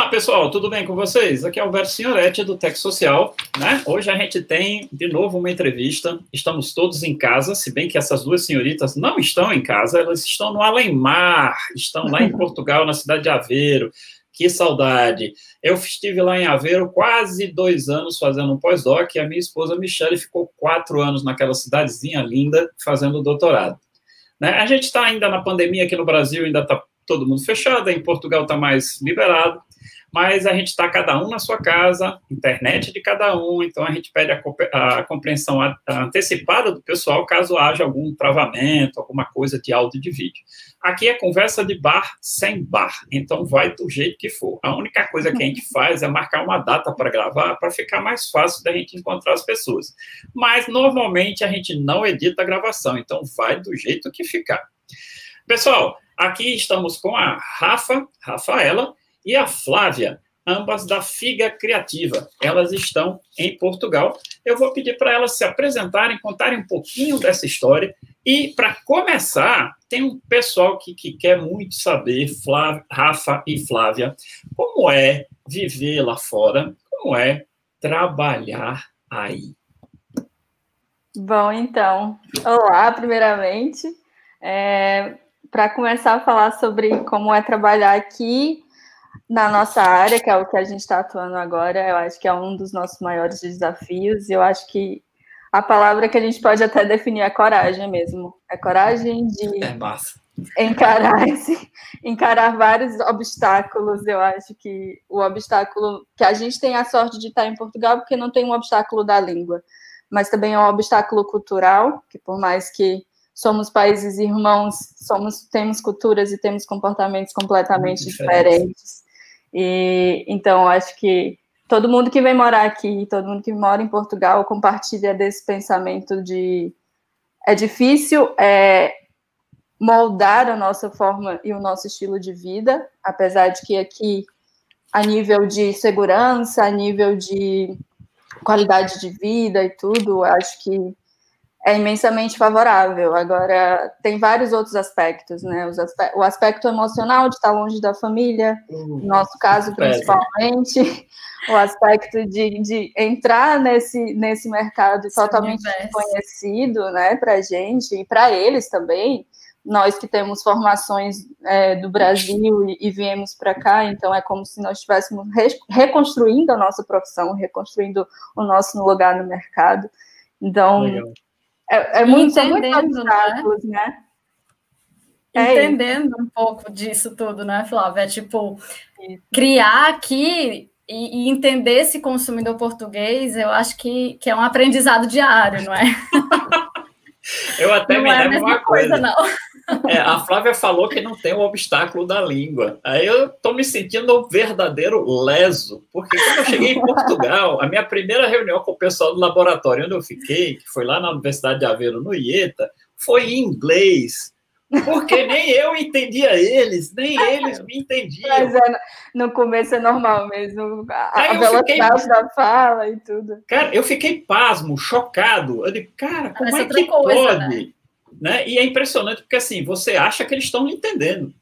Olá, pessoal, tudo bem com vocês? Aqui é Alberto Senhoretti, do Tech Social. Né? Hoje a gente tem, de novo, uma entrevista. Estamos todos em casa, se bem que essas duas senhoritas não estão em casa, elas estão no Além-Mar, estão lá em Portugal, na cidade de Aveiro. Que saudade! Eu estive lá em Aveiro quase dois anos fazendo um pós-doc, e a minha esposa Michelle ficou quatro anos naquela cidadezinha linda fazendo doutorado. Né? A gente está ainda na pandemia aqui no Brasil, ainda está todo mundo fechado, em Portugal está mais liberado, mas a gente está cada um na sua casa, internet de cada um, então a gente pede a, a compreensão antecipada do pessoal caso haja algum travamento, alguma coisa de áudio e de vídeo. Aqui é conversa de bar sem bar, então vai do jeito que for. A única coisa que a gente faz é marcar uma data para gravar, para ficar mais fácil da gente encontrar as pessoas. Mas normalmente a gente não edita a gravação, então vai do jeito que ficar. Pessoal, Aqui estamos com a Rafa, Rafaela e a Flávia, ambas da Figa Criativa. Elas estão em Portugal. Eu vou pedir para elas se apresentarem, contarem um pouquinho dessa história. E, para começar, tem um pessoal que, que quer muito saber, Flávia, Rafa e Flávia, como é viver lá fora, como é trabalhar aí. Bom, então, olá, primeiramente. É, para começar a falar sobre como é trabalhar aqui na nossa área, que é o que a gente está atuando agora, eu acho que é um dos nossos maiores desafios. Eu acho que a palavra que a gente pode até definir é coragem mesmo. É coragem de é encarar, encarar vários obstáculos. Eu acho que o obstáculo que a gente tem a sorte de estar em Portugal, porque não tem um obstáculo da língua, mas também é um obstáculo cultural, que por mais que somos países irmãos, somos temos culturas e temos comportamentos completamente diferentes. E então acho que todo mundo que vem morar aqui, todo mundo que mora em Portugal compartilha desse pensamento de é difícil é, moldar a nossa forma e o nosso estilo de vida, apesar de que aqui a nível de segurança, a nível de qualidade de vida e tudo, acho que é imensamente favorável. Agora, tem vários outros aspectos, né? Aspe o aspecto emocional de estar longe da família, uhum. no nosso caso, principalmente, o aspecto de, de entrar nesse, nesse mercado totalmente desconhecido, né, para gente e para eles também. Nós que temos formações é, do Brasil e, e viemos para cá, então é como se nós estivéssemos re reconstruindo a nossa profissão, reconstruindo o nosso lugar no mercado. Então, Legal é, é muito, entendendo, né? né? É entendendo um pouco disso tudo, né, Flávia? É tipo, criar aqui e, e, entender esse consumidor português, eu acho que, que é um aprendizado diário, não é? eu até não me é lembro uma coisa. coisa não. É, a Flávia falou que não tem o obstáculo da língua. Aí eu estou me sentindo um verdadeiro leso, porque quando eu cheguei em Portugal, a minha primeira reunião com o pessoal do laboratório onde eu fiquei, que foi lá na Universidade de Aveiro, no IETA, foi em inglês. Porque nem eu entendia eles, nem eles me entendiam. Mas é, no começo é normal mesmo, a, a velocidade fiquei... da fala e tudo. Cara, eu fiquei pasmo, chocado. Eu digo, cara, como Parece é que coisa, pode? Né? Né? E é impressionante porque assim, você acha que eles estão entendendo.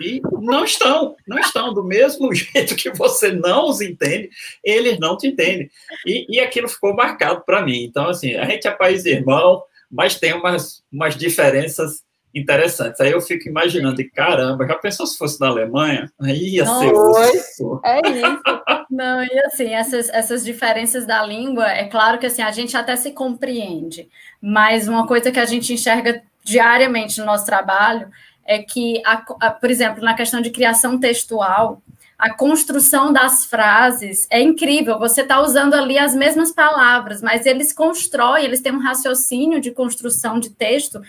E não estão, não estão. Do mesmo jeito que você não os entende, eles não te entendem. E, e aquilo ficou marcado para mim. Então, assim, a gente é país irmão, mas tem umas, umas diferenças interessantes. Aí eu fico imaginando, e caramba, já pensou se fosse na Alemanha? Aí ia ser osso. É isso. Não, e assim, essas, essas diferenças da língua, é claro que assim, a gente até se compreende, mas uma coisa que a gente enxerga diariamente no nosso trabalho é que, a, a, por exemplo, na questão de criação textual, a construção das frases é incrível. Você está usando ali as mesmas palavras, mas eles constroem, eles têm um raciocínio de construção de texto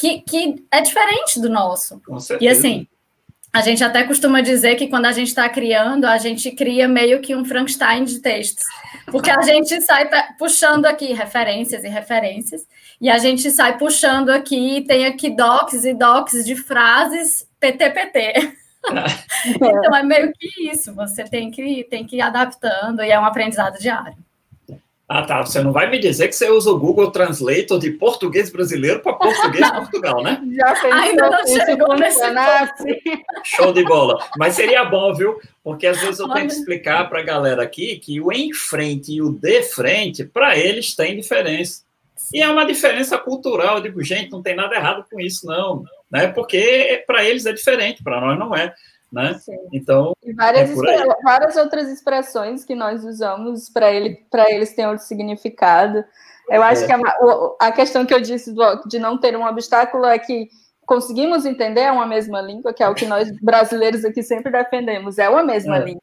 que, que é diferente do nosso. E assim, a gente até costuma dizer que quando a gente está criando, a gente cria meio que um Frankenstein de textos. Porque a gente sai puxando aqui referências e referências, e a gente sai puxando aqui, tem aqui docs e docs de frases PTPT. então é meio que isso, você tem que, tem que ir adaptando, e é um aprendizado diário. Ah, tá. Você não vai me dizer que você usa o Google Translator de português brasileiro para português Portugal, né? Já pensou Ainda não chegou nesse Show de bola. Mas seria bom, viu? Porque às vezes eu tenho que explicar para a galera aqui que o em frente e o de frente, para eles, tem diferença. E é uma diferença cultural. Eu digo, gente, não tem nada errado com isso, não. Né? Porque para eles é diferente, para nós não é né? Sim. Então, e várias, é várias outras expressões que nós usamos para ele, eles têm outro significado. Eu acho é. que a, a, questão que eu disse do, de não ter um obstáculo é que conseguimos entender uma mesma língua, que é o que nós brasileiros aqui sempre defendemos, é uma mesma é. língua.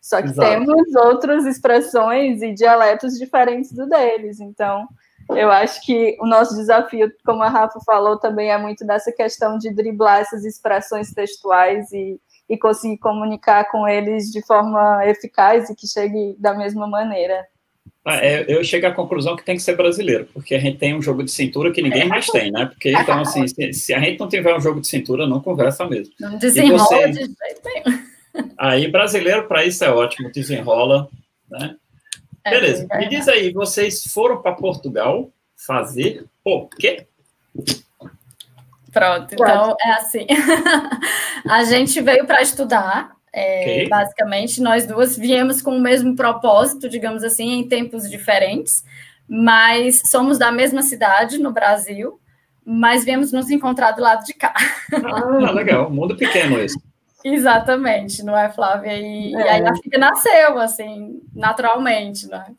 Só que Exato. temos outras expressões e dialetos diferentes do deles. Então, eu acho que o nosso desafio, como a Rafa falou, também é muito dessa questão de driblar essas expressões textuais e, e conseguir comunicar com eles de forma eficaz e que chegue da mesma maneira. Ah, é, eu chego à conclusão que tem que ser brasileiro, porque a gente tem um jogo de cintura que ninguém mais tem, né? Porque, então, assim, se, se a gente não tiver um jogo de cintura, não conversa mesmo. Não desenrola você, de jeito nenhum. Aí, brasileiro, para isso é ótimo, desenrola, né? É, Beleza, me diz aí, vocês foram para Portugal fazer o quê? Pronto, então é assim. a gente veio para estudar, é, okay. basicamente, nós duas viemos com o mesmo propósito, digamos assim, em tempos diferentes, mas somos da mesma cidade, no Brasil, mas viemos nos encontrar do lado de cá. Ah, legal, mundo pequeno esse. Exatamente, não é, Flávia? E, é. e aí a filha nasceu, assim, naturalmente, né?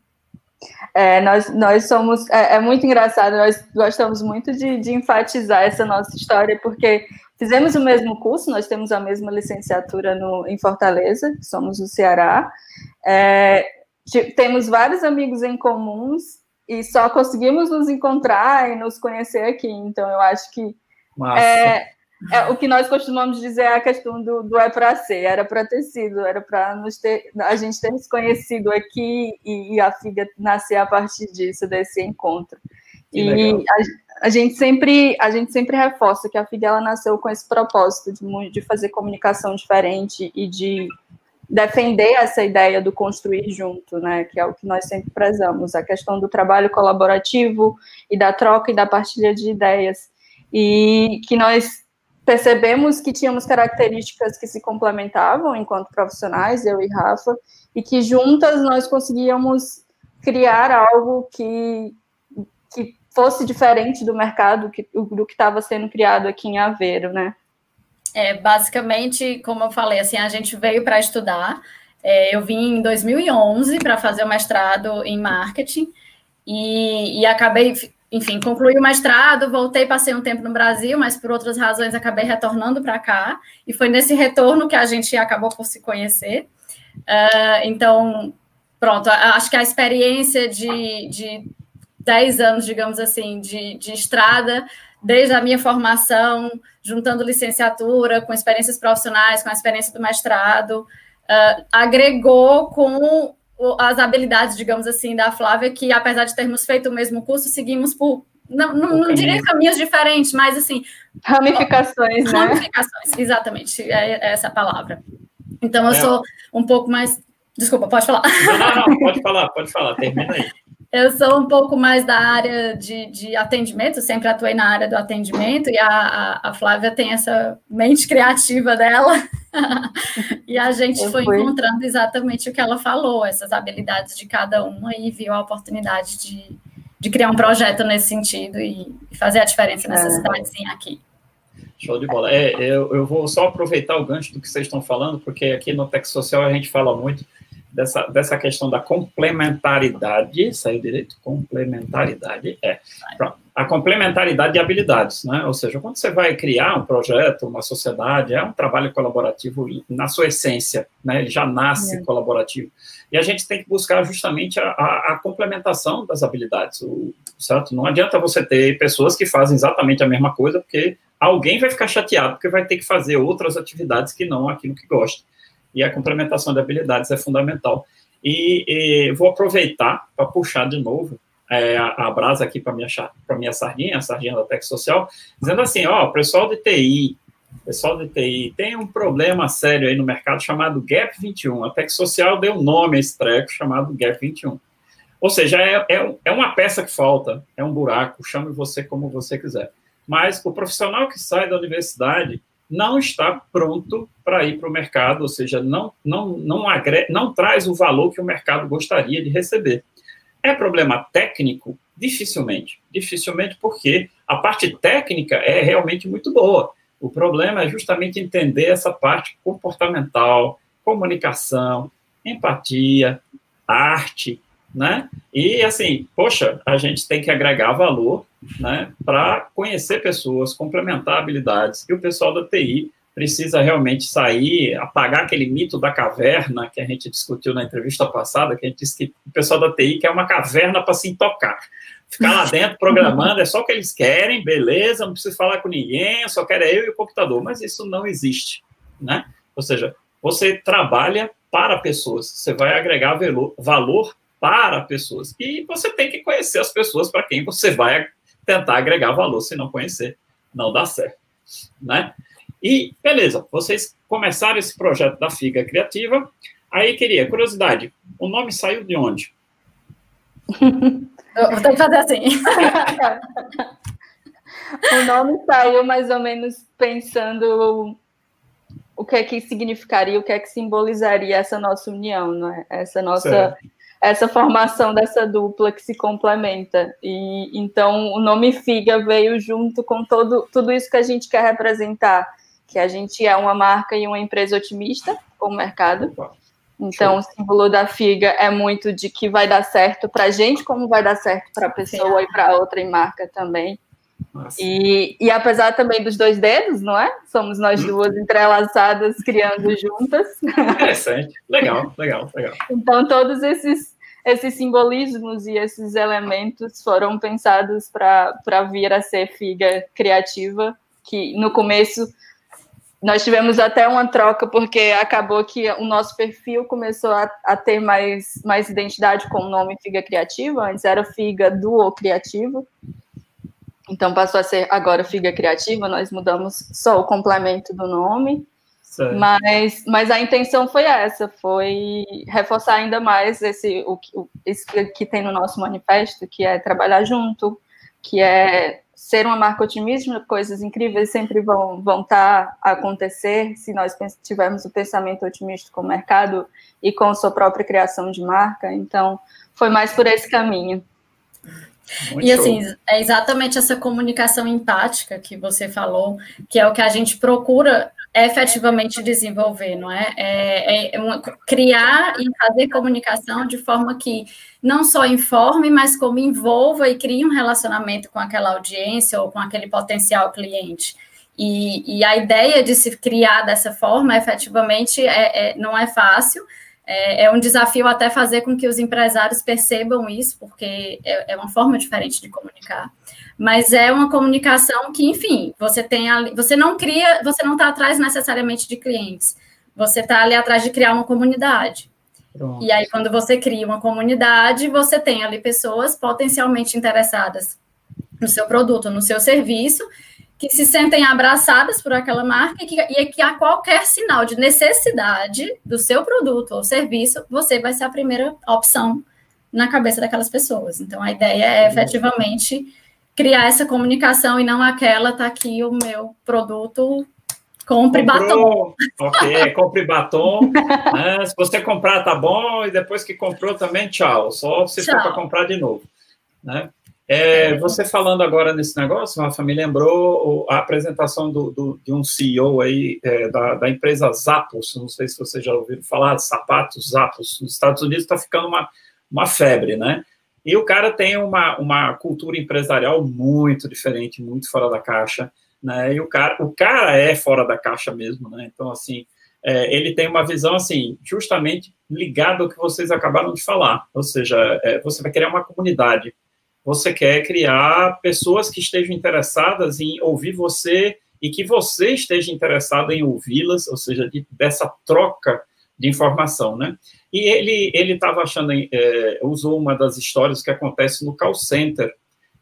É, nós, nós somos. É, é, muito engraçado, nós gostamos muito de, de, enfatizar essa nossa história, porque fizemos o mesmo curso, nós temos a mesma licenciatura no, em Fortaleza, somos do Ceará. É, temos vários amigos em comuns e só conseguimos nos encontrar e nos conhecer aqui. Então, eu acho que. É, é, o que nós costumamos dizer é a questão do, do é para ser, era para ter sido, era para a gente ter se conhecido aqui e, e, a filha nascer a partir disso, desse encontro. Que e a, a, gente sempre, a gente sempre reforça que a filha ela nasceu com esse propósito de, de fazer comunicação diferente e de defender essa ideia do construir junto, né, que é o que nós sempre prezamos, a questão do trabalho colaborativo e da troca e da partilha de ideias, e que nós percebemos que tínhamos características que se complementavam enquanto profissionais, eu e Rafa, e que juntas nós conseguíamos criar algo que, que fosse diferente do mercado que, do que estava sendo criado aqui em Aveiro, né? É, basicamente, como eu falei, assim, a gente veio para estudar. É, eu vim em 2011 para fazer o mestrado em marketing e, e acabei enfim, concluí o mestrado, voltei, passei um tempo no Brasil, mas por outras razões acabei retornando para cá, e foi nesse retorno que a gente acabou por se conhecer. Uh, então, pronto, acho que a experiência de, de 10 anos, digamos assim, de, de estrada, desde a minha formação, juntando licenciatura, com experiências profissionais, com a experiência do mestrado, uh, agregou com as habilidades, digamos assim, da Flávia, que apesar de termos feito o mesmo curso, seguimos por. Não, não, não diria caminhos diferentes, mas assim. Ramificações, né? Ramificações, exatamente, é, é essa palavra. Então, eu é. sou um pouco mais. Desculpa, pode falar. Não, não, não, pode falar, pode falar, termina aí. Eu sou um pouco mais da área de, de atendimento, sempre atuei na área do atendimento, e a, a, a Flávia tem essa mente criativa dela, e a gente Eu foi fui. encontrando exatamente o que ela falou, essas habilidades de cada uma, e viu a oportunidade de, de criar um projeto nesse sentido e, fazer a diferença nessa é. cidadezinha aqui. Show de bola. É, eu, eu vou só aproveitar o gancho do que vocês estão falando, porque aqui no Tech Social a gente fala muito dessa, dessa questão da complementaridade, saiu direito? Complementaridade, é. Pronto. A complementaridade de habilidades, né? Ou seja, quando você vai criar um projeto, uma sociedade, é um trabalho colaborativo na sua essência, né? Ele já nasce é. colaborativo. E a gente tem que buscar justamente a, a, a complementação das habilidades, o, certo? Não adianta você ter pessoas que fazem exatamente a mesma coisa, porque alguém vai ficar chateado, porque vai ter que fazer outras atividades que não aquilo que gosta e a complementação de habilidades é fundamental. E, e vou aproveitar para puxar de novo é, a, brasa aqui para minha, minha sardinha, a sardinha da Tech Social, dizendo assim, ó, pessoal de TI, pessoal de TI, tem um problema sério aí no mercado chamado Gap 21. A Tech Social deu nome a esse treco chamado Gap 21. Ou seja, é, é, é uma peça que falta, é um buraco, chame você como você quiser. Mas o profissional que sai da universidade não está pronto para ir para o mercado, ou seja, não, não, não, agre... não traz o valor que o mercado gostaria de receber. É problema técnico? Dificilmente. Dificilmente porque a parte técnica é realmente muito boa. O problema é justamente entender essa parte comportamental, comunicação, empatia, arte, né? E assim, poxa, a gente tem que agregar valor, né, para conhecer pessoas, complementar habilidades. E o pessoal da TI precisa realmente sair, apagar aquele mito da caverna que a gente discutiu na entrevista passada, que a gente disse que o pessoal da TI quer uma caverna para se tocar. Ficar lá dentro programando é só o que eles querem, beleza, não precisa falar com ninguém, só quero eu e o computador. Mas isso não existe, né? Ou seja, você trabalha para pessoas, você vai agregar valor para pessoas. E você tem que conhecer as pessoas para quem você vai tentar agregar valor, se não conhecer, não dá certo, né? E, beleza, vocês começaram esse projeto da Figa Criativa, aí queria, curiosidade, o nome saiu de onde? Vou ter que fazer assim. o nome saiu mais ou menos pensando o que é que significaria, o que é que simbolizaria essa nossa união, não é? Essa nossa certo essa formação dessa dupla que se complementa. E então o nome Figa veio junto com todo, tudo isso que a gente quer representar, que a gente é uma marca e uma empresa otimista com o mercado. Então, o símbolo da figa é muito de que vai dar certo para a gente, como vai dar certo para a pessoa e para outra em marca também. E, e apesar também dos dois dedos, não é? Somos nós hum. duas entrelaçadas, criando juntas. Interessante. Legal, legal, legal. Então, todos esses esses simbolismos e esses elementos foram pensados para vir a ser figa criativa, que no começo nós tivemos até uma troca, porque acabou que o nosso perfil começou a, a ter mais, mais identidade com o nome Figa Criativa, antes era Figa Duo Criativo, então passou a ser agora Figa Criativa, nós mudamos só o complemento do nome, mas, mas a intenção foi essa, foi reforçar ainda mais esse o, o esse que tem no nosso manifesto, que é trabalhar junto, que é ser uma marca otimista, coisas incríveis sempre vão vão estar tá a acontecer se nós tivermos o pensamento otimista com o mercado e com a sua própria criação de marca. Então, foi mais por esse caminho. Muito e assim, show. é exatamente essa comunicação empática que você falou, que é o que a gente procura efetivamente desenvolver, não é? É, é uma, criar e fazer comunicação de forma que não só informe, mas como envolva e crie um relacionamento com aquela audiência ou com aquele potencial cliente. E, e a ideia de se criar dessa forma, efetivamente, é, é não é fácil, é, é, um desafio até fazer com que os empresários percebam isso, porque é, é uma forma diferente de comunicar mas é uma comunicação que, enfim, você tem ali, você não cria, você não está atrás necessariamente de clientes, você está ali atrás de criar uma comunidade. Pronto. E aí, quando você cria uma comunidade, você tem ali pessoas potencialmente interessadas no seu produto, no seu serviço, que se sentem abraçadas por aquela marca e que, e que a qualquer sinal de necessidade do seu produto ou serviço, você vai ser a primeira opção na cabeça daquelas pessoas. Então, a ideia é efetivamente criar essa comunicação e não aquela, tá aqui o meu produto, compre comprou, batom. Ok, compre batom. né? Se você comprar, tá bom, e depois que comprou também, tchau. Só se tchau. for para comprar de novo. Né? É, você falando agora nesse negócio, Rafa, me lembrou a apresentação do, do, de um CEO aí é, da, da, empresa Zappos, não sei se você já ouviu falar de sapatos Zappos, nos Estados Unidos está ficando uma, uma febre, né? E o cara tem uma, uma cultura empresarial muito diferente, muito fora da caixa, né? E o cara, o cara é fora da caixa mesmo, né? Então, assim, é, ele tem uma visão, assim, justamente ligada ao que vocês acabaram de falar. Ou seja, é, você vai criar uma comunidade. Você quer criar pessoas que estejam interessadas em ouvir você e que você esteja interessado em ouvi-las, ou seja, de, dessa troca de informação, né? E ele ele estava achando, é, usou uma das histórias que acontece no call center,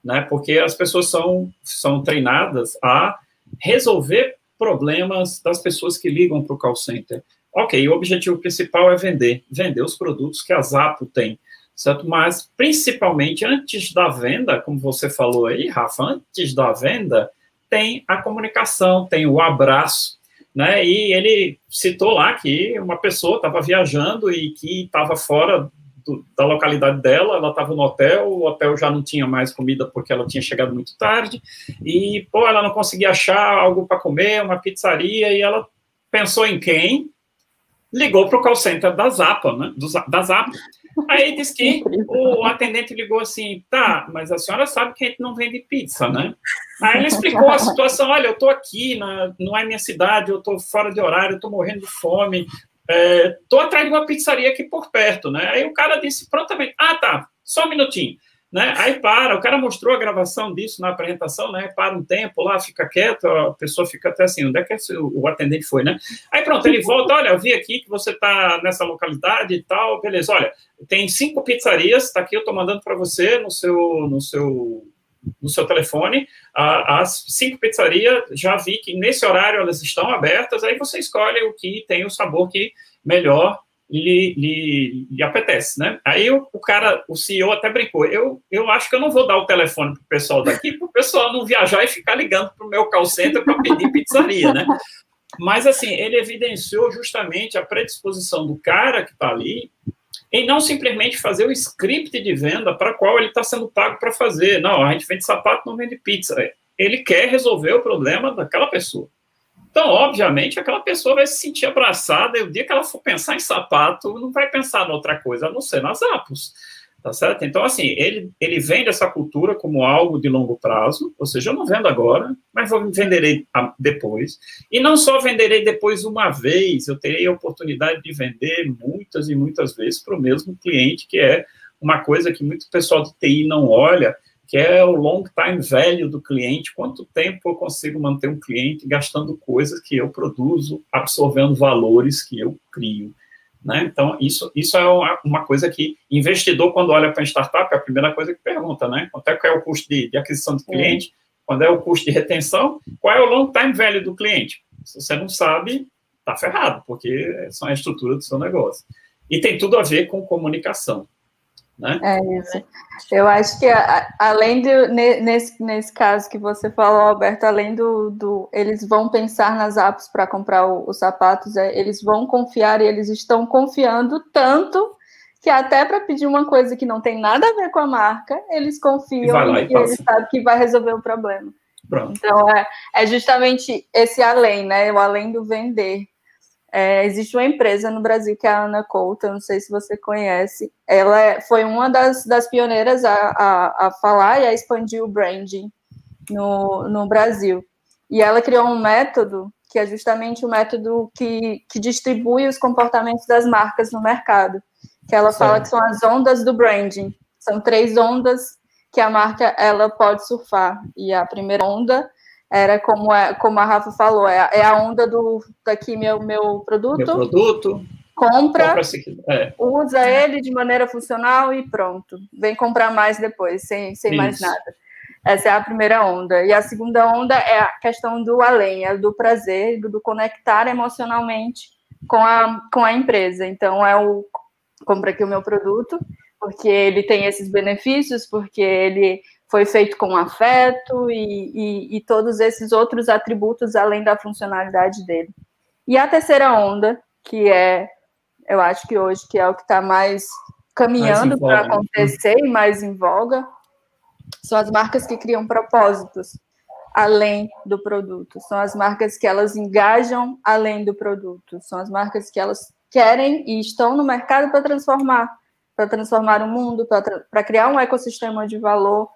né? Porque as pessoas são são treinadas a resolver problemas das pessoas que ligam para o call center. Ok, o objetivo principal é vender, vender os produtos que a Zapo tem. certo? Mas, principalmente, antes da venda, como você falou aí, Rafa, antes da venda, tem a comunicação, tem o abraço, né? E ele citou lá que uma pessoa estava viajando e que estava fora do, da localidade dela, ela estava no hotel, o hotel já não tinha mais comida porque ela tinha chegado muito tarde, e, pô, ela não conseguia achar algo para comer, uma pizzaria, e ela pensou em quem? Ligou para o call center da Zapa, né? Do, da Zapa. Aí diz que o atendente ligou assim, tá, mas a senhora sabe que a gente não vende pizza, né? Aí ele explicou a situação, olha, eu tô aqui, na, não é minha cidade, eu tô fora de horário, eu tô morrendo de fome, é, tô atrás de uma pizzaria aqui por perto, né? Aí o cara disse prontamente, ah, tá, só um minutinho. Né? Aí para, o cara mostrou a gravação disso na apresentação, né? Para um tempo lá, fica quieto, a pessoa fica até assim, onde é que o atendente foi, né? Aí pronto, ele volta, olha, eu vi aqui que você está nessa localidade e tal, beleza, olha, tem cinco pizzarias, está aqui, eu estou mandando para você no seu, no seu no seu telefone, as cinco pizzarias, já vi que nesse horário elas estão abertas, aí você escolhe o que tem o sabor que melhor lhe, lhe, lhe apetece, né? Aí o, o, cara, o CEO até brincou, eu, eu acho que eu não vou dar o telefone para o pessoal daqui, para o pessoal não viajar e ficar ligando para o meu call center para pedir pizzaria, né? Mas, assim, ele evidenciou justamente a predisposição do cara que está ali em não simplesmente fazer o script de venda para qual ele está sendo pago para fazer. Não, a gente vende sapato, não vende pizza. Ele quer resolver o problema daquela pessoa. Então, obviamente, aquela pessoa vai se sentir abraçada e o dia que ela for pensar em sapato, não vai pensar em outra coisa, a não ser nas apos. Tá certo? Então, assim, ele, ele vende essa cultura como algo de longo prazo, ou seja, eu não vendo agora, mas vou venderei depois. E não só venderei depois uma vez, eu terei a oportunidade de vender muitas e muitas vezes para o mesmo cliente, que é uma coisa que muito pessoal de TI não olha, que é o long time value do cliente, quanto tempo eu consigo manter um cliente gastando coisas que eu produzo, absorvendo valores que eu crio. Né? Então, isso, isso é uma, uma coisa que investidor, quando olha para a startup, é a primeira coisa que pergunta, né? Quanto é, é o custo de, de aquisição de cliente? É. Quando é o custo de retenção? Qual é o long time value do cliente? Se você não sabe, está ferrado, porque são a estrutura do seu negócio. E tem tudo a ver com comunicação. Né? É isso. Eu acho que além de nesse, nesse caso que você falou, Alberto, além do, do eles vão pensar nas apps para comprar os sapatos, é, eles vão confiar e eles estão confiando tanto que até para pedir uma coisa que não tem nada a ver com a marca, eles confiam e, e eles sabem que vai resolver o problema. Pronto. Então é, é justamente esse além, né? O além do vender. É, existe uma empresa no Brasil que é a Ana Couto, não sei se você conhece. Ela é, foi uma das, das pioneiras a, a, a, falar e a expandir o branding no, no Brasil. E ela criou um método que é justamente o método que, que distribui os comportamentos das marcas no mercado. Que ela fala que são as ondas do branding. São três ondas que a marca ela pode surfar. E a primeira onda era como, é, como a Rafa falou, é, é a onda do daqui meu, meu produto. Meu produto. Compra, compra é. usa ele de maneira funcional e pronto. Vem comprar mais depois, sem, sem mais nada. Essa é a primeira onda. E a segunda onda é a questão do além, é do prazer, do, do conectar emocionalmente com a, com a empresa. Então, é o compra aqui o meu produto, porque ele tem esses benefícios, porque ele foi feito com afeto e, e, e, todos esses outros atributos além da funcionalidade dele. E a terceira onda, que é, eu acho que hoje que é o que está mais caminhando para acontecer e mais em voga, são as marcas que criam propósitos além do produto. São as marcas que elas engajam além do produto. São as marcas que elas querem e estão no mercado para transformar, para transformar o mundo, para criar um ecossistema de valor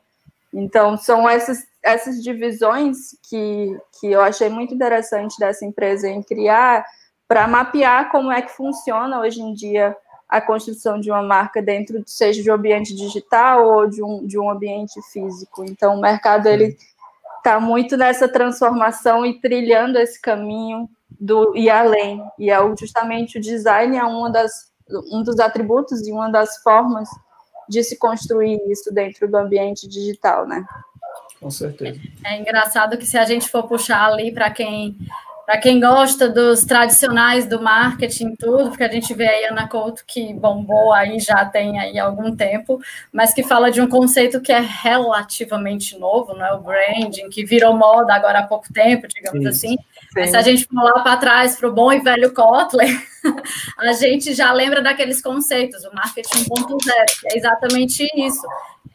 então, são essas, essas divisões que, que eu achei muito interessante dessa empresa em criar para mapear como é que funciona hoje em dia a construção de uma marca dentro, seja de um ambiente digital ou de um, de um ambiente físico. Então, o mercado ele está muito nessa transformação e trilhando esse caminho do e além. E é justamente o design é uma das, um dos atributos e uma das formas de se construir isso dentro do ambiente digital, né? Com certeza. É engraçado que se a gente for puxar ali para quem Para quem gosta dos tradicionais do marketing tudo, porque a gente vê aí a Ana Couto que bombou aí já tem aí algum tempo, mas que fala de um conceito que é relativamente novo, não é o branding, que virou moda agora há pouco tempo, digamos Sim. assim. Mas se a gente for lá para trás para o bom e velho Kotler, a gente já lembra daqueles conceitos, o marketing 1.0, que é exatamente isso.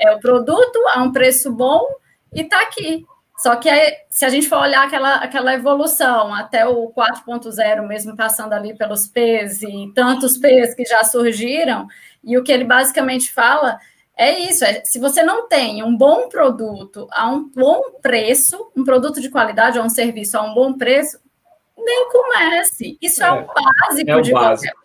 É o produto a um preço bom e está aqui. Só que se a gente for olhar aquela, aquela evolução até o 4.0, mesmo passando ali pelos P's e tantos P's que já surgiram, e o que ele basicamente fala é isso: é, se você não tem um bom produto a um bom preço, um produto de qualidade ou um serviço a um bom preço, nem comece. Isso é, é o básico é o de básico. qualquer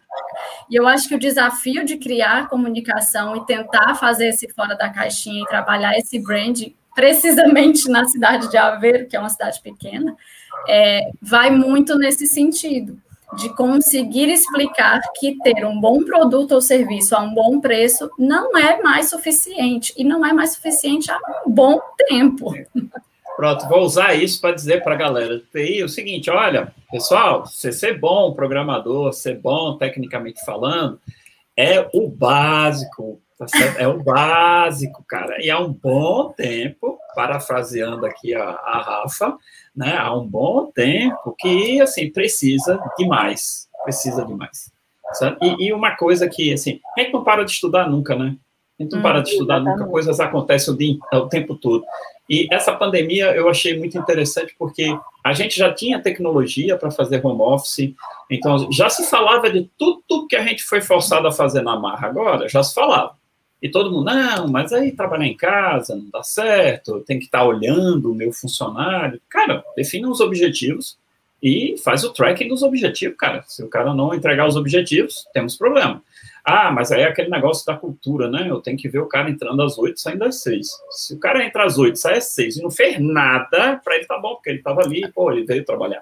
e eu acho que o desafio de criar comunicação e tentar fazer esse fora da caixinha e trabalhar esse brand precisamente na cidade de Aveiro, que é uma cidade pequena, é, vai muito nesse sentido, de conseguir explicar que ter um bom produto ou serviço a um bom preço não é mais suficiente, e não é mais suficiente há um bom tempo. Pronto, vou usar isso para dizer para a galera. E o seguinte, olha, pessoal, você ser bom programador, ser bom tecnicamente falando, é o básico Tá é o básico, cara. E há um bom tempo, parafraseando aqui a, a Rafa, né? Há um bom tempo que, assim, precisa demais. Precisa demais. E, e, uma coisa que, assim, a gente não para de estudar nunca, né? A gente não hum, para de estudar exatamente. nunca, coisas acontecem o, dia, o tempo todo. E essa pandemia eu achei muito interessante porque a gente já tinha tecnologia para fazer home office, então já se falava de tudo que a gente foi forçado a fazer na marra agora, já se falava. E todo mundo, não, mas aí trabalhar em casa não dá certo, tem que estar tá olhando o meu funcionário. Cara, defina os objetivos e faz o tracking dos objetivos, cara. Se o cara não entregar os objetivos, temos problema. Ah, mas aí é aquele negócio da cultura, né? Eu tenho que ver o cara entrando às oito, saindo às seis. Se o cara entra às oito, sai às seis e não fez nada, para ele tá bom, porque ele estava ali, pô, ele veio trabalhar.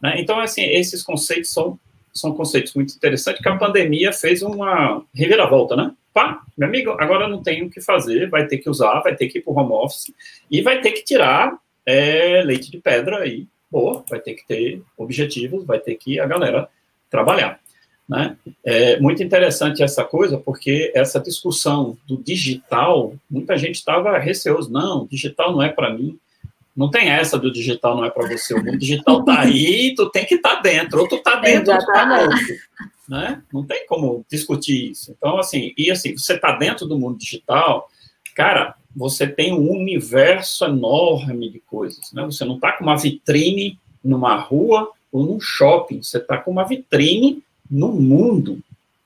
Né? Então, assim, esses conceitos são, são conceitos muito interessantes que a pandemia fez uma reviravolta, né? Pá, meu amigo, agora não tem o que fazer, vai ter que usar, vai ter que ir para o home office e vai ter que tirar é, leite de pedra aí, boa, vai ter que ter objetivos, vai ter que a galera trabalhar. Né? É muito interessante essa coisa, porque essa discussão do digital, muita gente estava receoso, não, digital não é para mim, não tem essa do digital não é para você, o mundo digital tá aí, tu tem que estar tá dentro, ou tu tá dentro, ou tu tá outro né? Não tem como discutir isso. Então, assim, e assim, você está dentro do mundo digital, cara, você tem um universo enorme de coisas, né? Você não está com uma vitrine numa rua ou num shopping, você está com uma vitrine no mundo,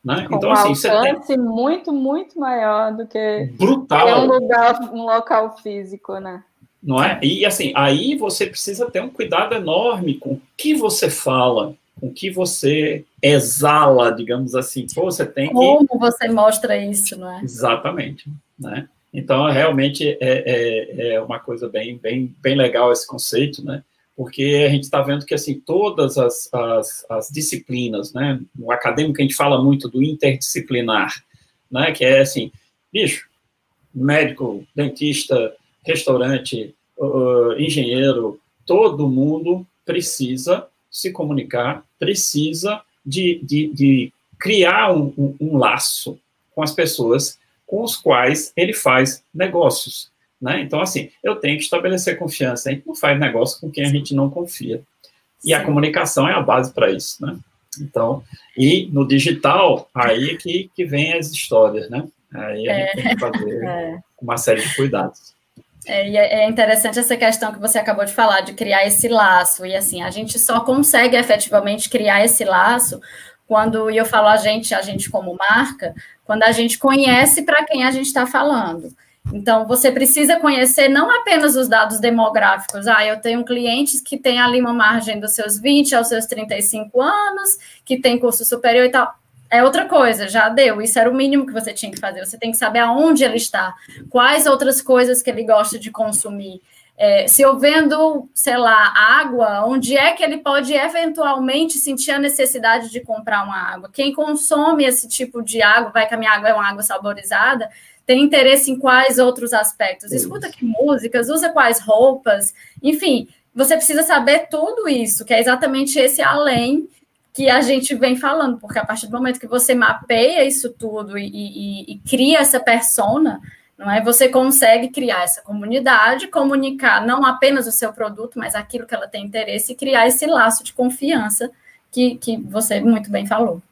né? Com então, um assim, alcance tem... muito, muito maior do que brutal. Um lugar, um local físico, né? Não é? E assim, aí você precisa ter um cuidado enorme com o que você fala, o que você exala, digamos assim. Pô, você tem que... Como você mostra isso, não é? Exatamente, né? Então, realmente é, é, é uma coisa bem, bem, bem legal esse conceito, né? Porque a gente está vendo que, assim, todas as, as, as, disciplinas, né? No acadêmico a gente fala muito do interdisciplinar, né? Que é, assim, bicho, médico, dentista, restaurante, uh, engenheiro, todo mundo precisa se comunicar, precisa de, de, de criar um, um, um, laço com as pessoas com os quais ele faz negócios. Né? Então, assim, eu tenho que estabelecer confiança. A gente não faz negócio com quem a gente não confia. E Sim. a comunicação é a base para isso, né? Então, e no digital, aí é que, que vem as histórias, né? Aí a gente é. tem que fazer é. uma série de cuidados. É, é, interessante essa questão que você acabou de falar, de criar esse laço. E assim, a gente só consegue efetivamente criar esse laço quando, e eu falo a gente, a gente como marca, quando a gente conhece para quem a gente está falando. Então, você precisa conhecer não apenas os dados demográficos. Ah, eu tenho clientes que têm ali uma margem dos seus 20 aos seus 35 anos, que tem curso superior e tal é outra coisa, já deu. Isso era o mínimo que você tinha que fazer. Você tem que saber aonde ele está, quais outras coisas que ele gosta de consumir. É, se eu vendo, sei lá, água, onde é que ele pode eventualmente sentir a necessidade de comprar uma água? Quem consome esse tipo de água, vai que a minha água é uma água saborizada, tem interesse em quais outros aspectos? Escuta que músicas, usa quais roupas, enfim, você precisa saber tudo isso, que é exatamente esse além que a gente vem falando, porque a partir do momento que você mapeia isso tudo e, e, e cria essa persona, não é? Você consegue criar essa comunidade, comunicar não apenas o seu produto, mas aquilo que ela tem interesse e criar esse laço de confiança que, que você muito bem falou.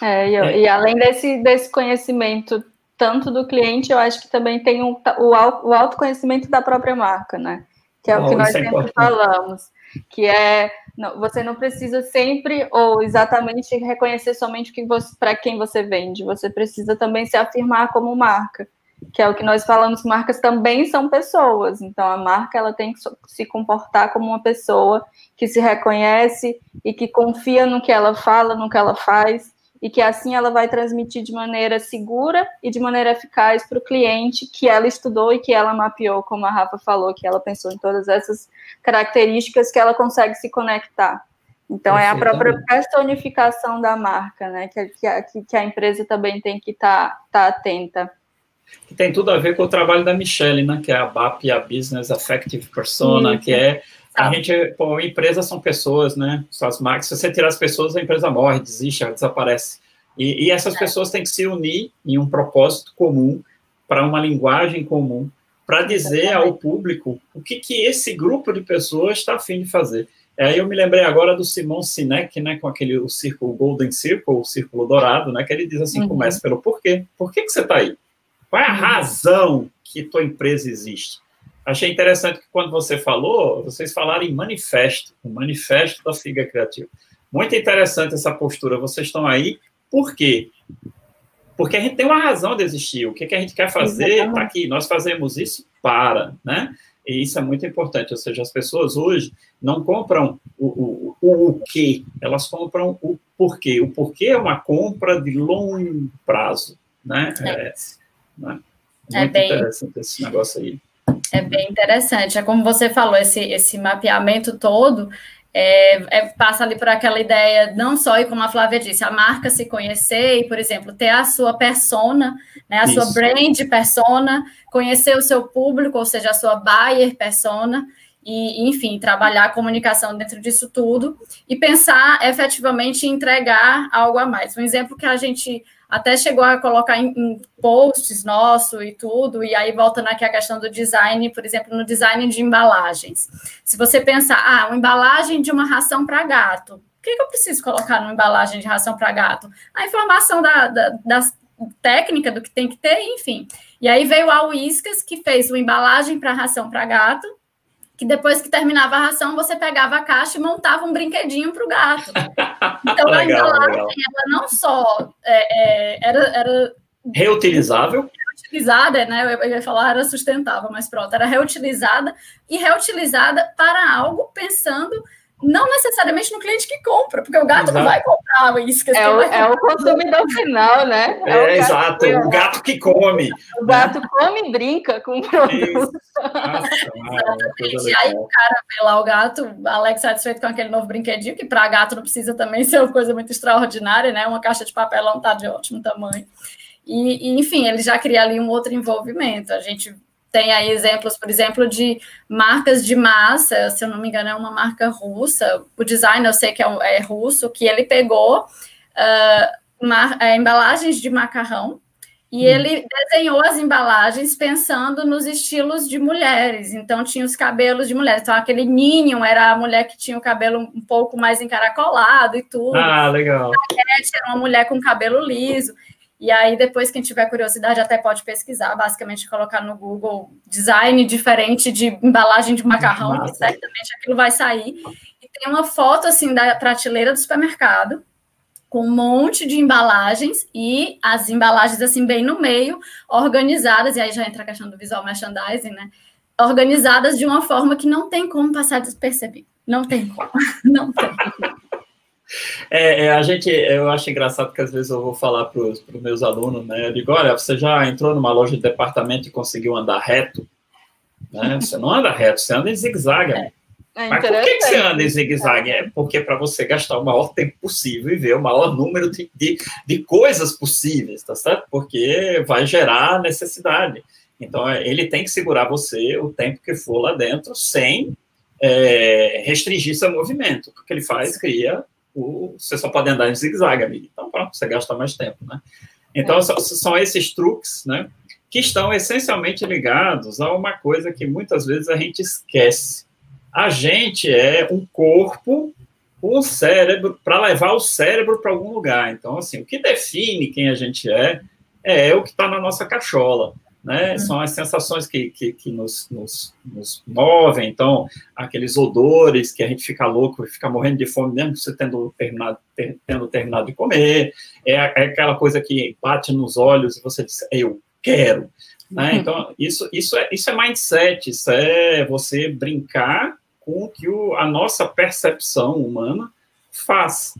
É, e, é. e além desse, desse conhecimento tanto do cliente, eu acho que também tem um, o, o autoconhecimento da própria marca, né? Que é oh, o que nós é sempre importante. falamos, que é não, você não precisa sempre ou exatamente reconhecer somente para quem você vende, você precisa também se afirmar como marca que é o que nós falamos, marcas também são pessoas. Então a marca ela tem que se comportar como uma pessoa que se reconhece e que confia no que ela fala, no que ela faz e que assim ela vai transmitir de maneira segura e de maneira eficaz para o cliente que ela estudou e que ela mapeou, como a Rafa falou, que ela pensou em todas essas características que ela consegue se conectar. Então é a própria personificação da marca, né? Que, que, que a empresa também tem que estar tá, tá atenta que tem tudo a ver com o trabalho da Michelle, né, que é a BAP, a Business Affective Persona, que é a gente, pô, empresas são pessoas, né, suas marcas, se você tirar as pessoas, a empresa morre, desiste, ela desaparece. E, e essas é. pessoas têm que se unir em um propósito comum, para uma linguagem comum, para dizer ao público o que, que esse grupo de pessoas está afim de fazer. Aí eu me lembrei agora do Simon Sinek, né, com aquele o círculo Golden Circle, o círculo dourado, né, que ele diz assim, uhum. começa pelo porquê. Por que, que você está aí? Qual é a razão que tua empresa existe? Achei interessante que quando você falou, vocês falaram em manifesto, o manifesto da Figa Criativa. Muito interessante essa postura. Vocês estão aí, por quê? Porque a gente tem uma razão de existir. O que, que a gente quer fazer está aqui. Nós fazemos isso para, né? E isso é muito importante. Ou seja, as pessoas hoje não compram o, o, o, o que, elas compram o porquê. O porquê é uma compra de longo prazo, né? É. É, né? É Muito bem, interessante esse negócio aí. É bem interessante. É como você falou, esse, esse mapeamento todo é, é, passa ali por aquela ideia, não só, e como a Flávia disse, a marca se conhecer e, por exemplo, ter a sua persona, né, a Isso. sua brand persona, conhecer o seu público, ou seja, a sua buyer persona, e, enfim, trabalhar a comunicação dentro disso tudo e pensar efetivamente em entregar algo a mais. Um exemplo que a gente até chegou a colocar em, em posts nosso e tudo, e aí voltando aqui a questão do design, por exemplo, no design de embalagens. Se você pensar, ah, uma embalagem de uma ração para gato, o que, que, eu preciso colocar numa embalagem de ração para gato? A informação da, da, da, técnica do que tem que ter, enfim. E aí veio a Whiskas, que fez uma embalagem para ração para gato, que depois que terminava a ração, você pegava a caixa e montava um brinquedinho para o gato. Então, legal, a embalagem, ela não só é, é, era, era... Reutilizável? Reutilizada, né? Eu ia falar era sustentável, mas pronto, era reutilizada e reutilizada para algo pensando não necessariamente no cliente que compra, porque o gato exato. não vai comprar isso. É, o, é o consumidor final, né? É, é o exato, o gato que come. O gato come e brinca com o produto. Exatamente. E aí o cara vê lá o gato, Alex satisfeito com aquele novo brinquedinho, que para gato não precisa também ser uma coisa muito extraordinária, né? Uma caixa de papelão tá de ótimo tamanho. E, e, enfim, ele já cria ali um outro envolvimento. A gente tem aí exemplos, por exemplo, de marcas de massa, se eu não me engano, é uma marca russa. O design eu sei que é, é russo, que ele pegou uh, mar, uh, embalagens de macarrão e hum. ele desenhou as embalagens pensando nos estilos de mulheres. Então, tinha os cabelos de mulheres. Então, aquele ninho era a mulher que tinha o cabelo um pouco mais encaracolado e tudo. Ah, legal. A Cat era uma mulher com cabelo liso. E aí, depois, quem tiver curiosidade, até pode pesquisar, basicamente colocar no Google design diferente de embalagem de macarrão, Nossa. que certamente aquilo vai sair. E tem uma foto assim da prateleira do supermercado, com um monte de embalagens e as embalagens assim bem no meio, organizadas, e aí já entra a questão do visual merchandising, né? Organizadas de uma forma que não tem como passar despercebido. Não tem como. Não tem. É, é, a gente, eu acho engraçado que às vezes eu vou falar para os meus alunos, né? Eu digo, olha, você já entrou numa loja de departamento e conseguiu andar reto? Né? Você não anda reto, você anda em zigue-zague. É. É Mas por que, que, você anda em zigue-zague? É porque para você gastar o maior tempo possível e ver o maior número de, de, de coisas possíveis, tá certo? Porque vai gerar necessidade. Então, é, ele tem que segurar você o tempo que for lá dentro, sem é, restringir seu movimento. O que ele faz? Cria o, você só pode andar em zigue-zague, amigo. Então, pronto, você gasta mais tempo, né? Então, é. são esses truques, né? Que estão essencialmente ligados a uma coisa que muitas vezes a gente esquece. A gente é um corpo o cérebro, para levar o cérebro para algum lugar. Então, assim, o que define quem a gente é, é o que está na nossa cachola né? Uhum. São as sensações que, que, que nos, nos, nos, movem, então, aqueles odores que a gente fica louco, fica morrendo de fome, mesmo você tendo terminado, ter, tendo terminado de comer, é, é, aquela coisa que bate nos olhos e você diz, eu quero, né? Uhum. Então, isso, isso, é, isso é mindset, isso é você brincar com o que o, a nossa percepção humana faz,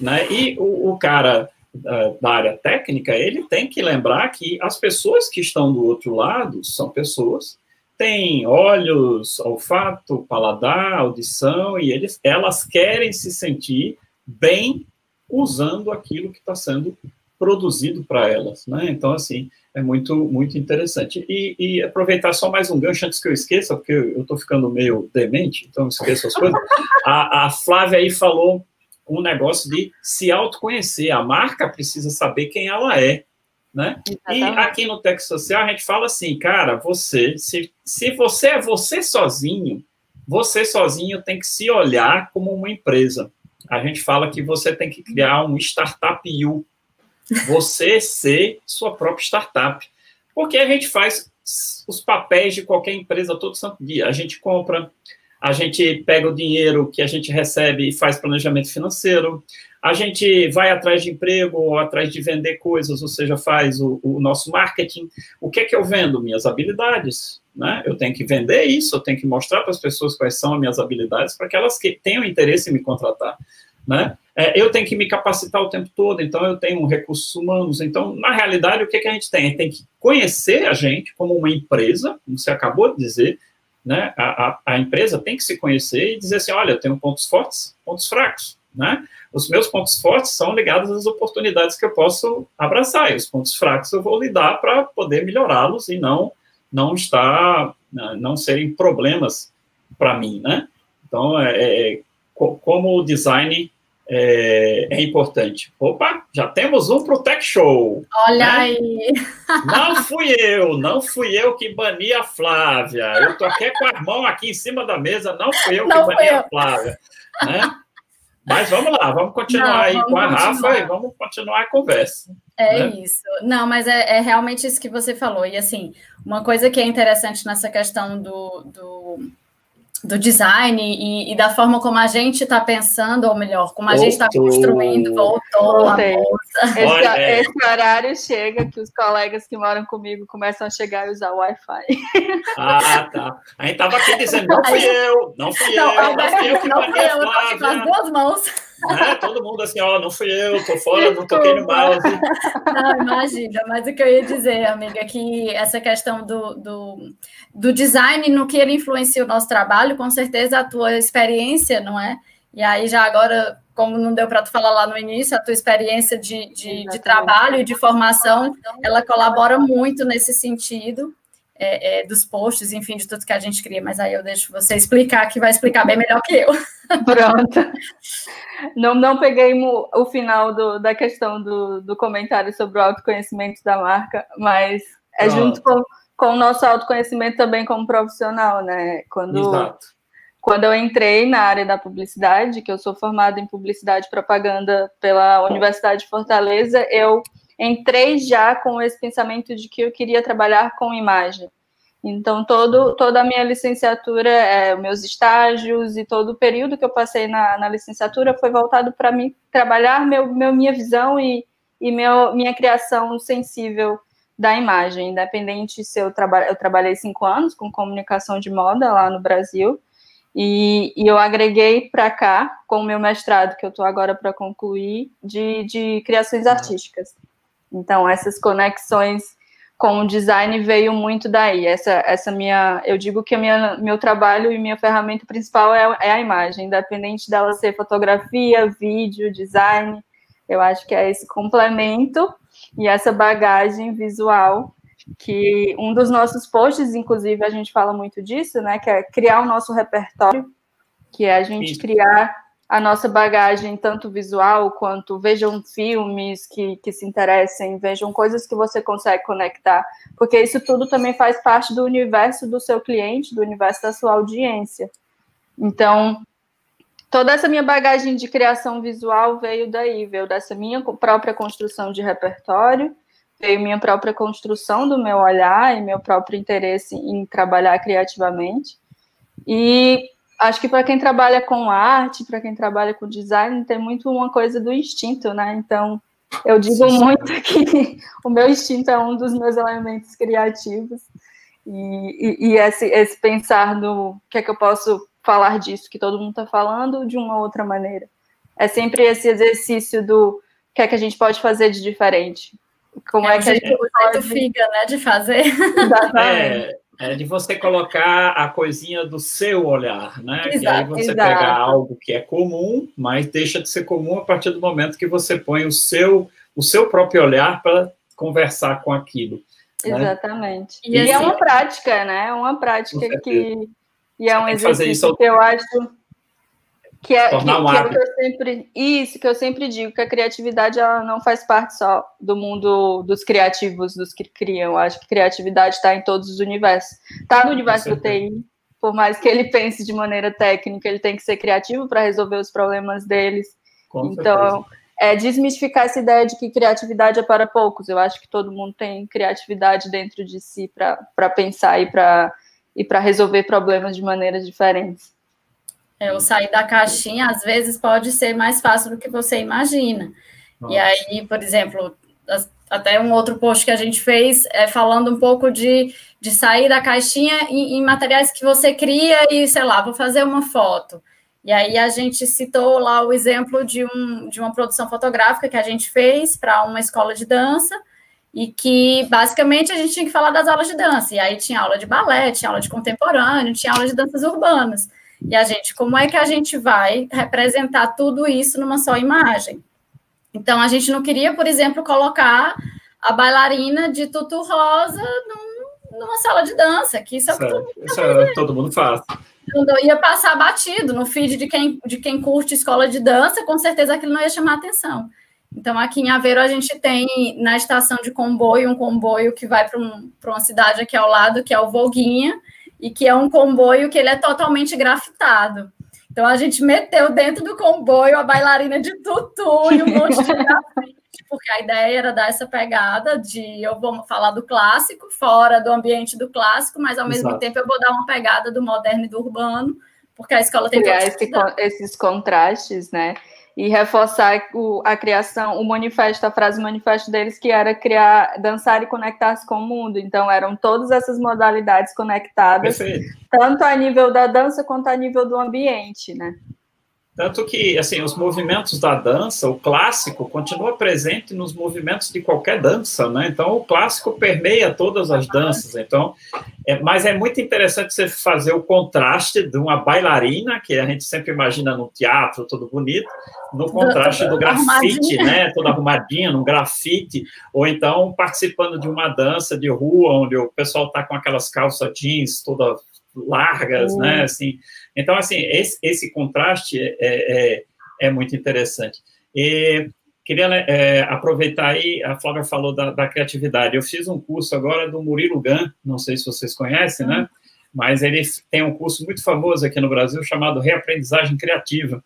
né? E o, o cara da área técnica, ele tem que lembrar que as pessoas que estão do outro lado são pessoas têm olhos, olfato, paladar, audição, e eles, elas querem se sentir bem usando aquilo que está sendo produzido para elas, né? Então, assim, é muito, muito interessante. E, e, aproveitar só mais um gancho antes que eu esqueça, porque eu estou ficando meio demente, então esqueço as coisas. A, a Flávia aí falou um negócio de se autoconhecer. A marca precisa saber quem ela é. Né? E aqui no Tech Social a gente fala assim, cara, você, se, se você é você sozinho, você sozinho tem que se olhar como uma empresa. A gente fala que você tem que criar um startup you. Você ser sua própria startup. Porque a gente faz os papéis de qualquer empresa todo santo dia. A gente compra, a gente pega o dinheiro que a gente recebe e faz planejamento financeiro, a gente vai atrás de emprego ou atrás de vender coisas, ou seja, faz o, o nosso marketing. O que é que eu vendo? Minhas habilidades. Né? Eu tenho que vender isso, eu tenho que mostrar para as pessoas quais são as minhas habilidades para que que tenham interesse em me contratar. Né? É, eu tenho que me capacitar o tempo todo, então eu tenho recursos humanos. Então, na realidade, o que, que a gente tem? A gente tem que conhecer a gente como uma empresa, como você acabou de dizer, né, a, a, a, empresa tem que se conhecer e dizer assim, olha, eu tenho pontos fortes, pontos fracos, né? Os meus pontos fortes são ligados às oportunidades que eu posso abraçar, e os pontos fracos eu vou lidar para poder melhorá-los e não não estar, né, não serem problemas para mim, né? Então, é, é, como o design é, é, importante. Opa, já temos um para o Tech Show. Olha né? aí. Não fui eu, não fui eu que bani a Flávia. Eu tô aqui com a mão aqui em cima da mesa, não fui eu não que bani eu. a Flávia. Né? Mas vamos lá, vamos continuar não, aí vamos com a continuar. Rafa e vamos continuar a conversa. É né? isso. Não, mas é, é, realmente isso que você falou. E assim, uma coisa que é interessante nessa questão do, do do design e, e, da forma como a gente está pensando, ou melhor, como a gente está construindo, voltou esse, é. esse, horário chega que os colegas que moram comigo começam a chegar e usar o Wi-Fi. Ah, tá. A gente estava aqui dizendo, não fui eu, não fui não, eu, não fui eu que não fui eu, eu com as duas mãos. Né? Todo mundo assim, ó, não fui eu, tô fora, não toquei no mouse. Não, imagina, mas o que eu ia dizer, amiga, que essa questão do, do, do design, no que ele influencia o nosso trabalho, com certeza a tua experiência, não é? E aí já agora, como não deu para tu falar lá no início, a tua experiência de, de, de trabalho e de formação, ela colabora muito nesse sentido é, é, dos posts, enfim, de tudo que a gente cria, mas aí eu deixo você explicar, que vai explicar bem melhor que eu. Pronto. Não, não peguei o final do, da questão do, do comentário sobre o autoconhecimento da marca, mas é Pronto. junto com, com o nosso autoconhecimento também como profissional, né? Quando, Exato. quando eu entrei na área da publicidade, que eu sou formada em publicidade e propaganda pela Universidade de Fortaleza, eu entrei já com esse pensamento de que eu queria trabalhar com imagem. Então, todo, toda a minha licenciatura, é, meus estágios e todo o período que eu passei na, na licenciatura foi voltado para mim trabalhar meu, meu, minha visão e, e meu, minha criação sensível da imagem, independente se eu, traba, eu trabalhei cinco anos com comunicação de moda lá no Brasil, e, e eu agreguei para cá, com o meu mestrado, que eu estou agora para concluir, de, de criações artísticas. Então, essas conexões com o design veio muito daí. Essa, essa minha, eu digo que minha, meu trabalho e minha ferramenta principal é, é a imagem, independente dela ser fotografia, vídeo, design. Eu acho que é esse complemento e essa bagagem visual que um dos nossos posts, inclusive, a gente fala muito disso, né? Que é criar o nosso repertório que é a gente Isso. criar a nossa bagagem, tanto visual quanto vejam filmes que, que se interessem, vejam coisas que você consegue conectar, porque isso tudo também faz parte do universo do seu cliente, do universo da sua audiência. Então, toda essa minha bagagem de criação visual veio daí, veio dessa minha própria construção de repertório, veio minha própria construção do meu olhar e meu próprio interesse em trabalhar criativamente. E acho que para quem trabalha com arte, para quem trabalha com design, tem muito uma coisa do instinto, né? Então, eu digo sim, muito que o meu instinto é um dos meus elementos criativos. E, e, e esse, esse, pensar no que é que eu posso falar disso que todo mundo está falando de uma outra maneira. É sempre esse exercício do que é que a gente pode fazer de diferente. Como é, é que a gente pode... fica, né, de fazer. Exatamente. É é de você colocar a coisinha do seu olhar, né? Exato, que aí você exato. pega algo que é comum, mas deixa de ser comum a partir do momento que você põe o seu, o seu próprio olhar para conversar com aquilo. Né? Exatamente. E, e assim, é uma prática, né? É uma prática que. E é um exercício que eu acho que é, que, um é eu sempre, isso que eu sempre digo, que a criatividade ela não faz parte só do mundo dos criativos, dos que criam. Eu acho que criatividade está em todos os universos. Está no universo do TI, por mais que ele pense de maneira técnica, ele tem que ser criativo para resolver os problemas deles. Com então, certeza. é desmistificar essa ideia de que criatividade é para poucos. Eu acho que todo mundo tem criatividade dentro de si para pensar e para e para resolver problemas de maneiras diferentes. É, o sair da caixinha, às vezes, pode ser mais fácil do que você imagina. Nossa. E aí, por exemplo, até um outro post que a gente fez é falando um pouco de, de sair da caixinha em, em materiais que você cria e, sei lá, vou fazer uma foto. E aí a gente citou lá o exemplo de, um, de uma produção fotográfica que a gente fez para uma escola de dança e que basicamente a gente tinha que falar das aulas de dança. E aí tinha aula de balé, tinha aula de contemporâneo, tinha aula de danças urbanas. E a gente, como é que a gente vai representar tudo isso numa só imagem? Então, a gente não queria, por exemplo, colocar a bailarina de tutu rosa num, numa sala de dança, que isso é o que todo mundo, isso é, todo mundo faz. Não ia passar batido no feed de quem, de quem curte escola de dança, com certeza aquilo não ia chamar atenção. Então, aqui em Aveiro, a gente tem na estação de comboio um comboio que vai para um, uma cidade aqui ao lado, que é o Volguinha, e que é um comboio que ele é totalmente grafitado. Então a gente meteu dentro do comboio a bailarina de tutu e um monte de grafite, porque a ideia era dar essa pegada de eu vou falar do clássico, fora do ambiente do clássico, mas ao mesmo Exato. tempo eu vou dar uma pegada do moderno e do urbano, porque a escola tem Criar esse, esses contrastes, né? E reforçar o, a criação, o manifesto, a frase manifesto deles, que era criar, dançar e conectar-se com o mundo. Então, eram todas essas modalidades conectadas, Perfeito. tanto a nível da dança quanto a nível do ambiente, né? Tanto que, assim, os movimentos da dança, o clássico, continua presente nos movimentos de qualquer dança, né? Então, o clássico permeia todas as danças. Então, é, mas é muito interessante você fazer o contraste de uma bailarina, que a gente sempre imagina no teatro, todo bonito, no contraste do grafite, né? Toda arrumadinha, no grafite, ou então participando de uma dança de rua, onde o pessoal está com aquelas calças jeans todas largas, uhum. né? Assim, então, assim, esse, esse contraste é, é, é, muito interessante. E queria né, é, aproveitar aí, a Flávia falou da, da, criatividade. Eu fiz um curso agora do Murilo Gun, não sei se vocês conhecem, né? Uhum. Mas ele tem um curso muito famoso aqui no Brasil chamado Reaprendizagem Criativa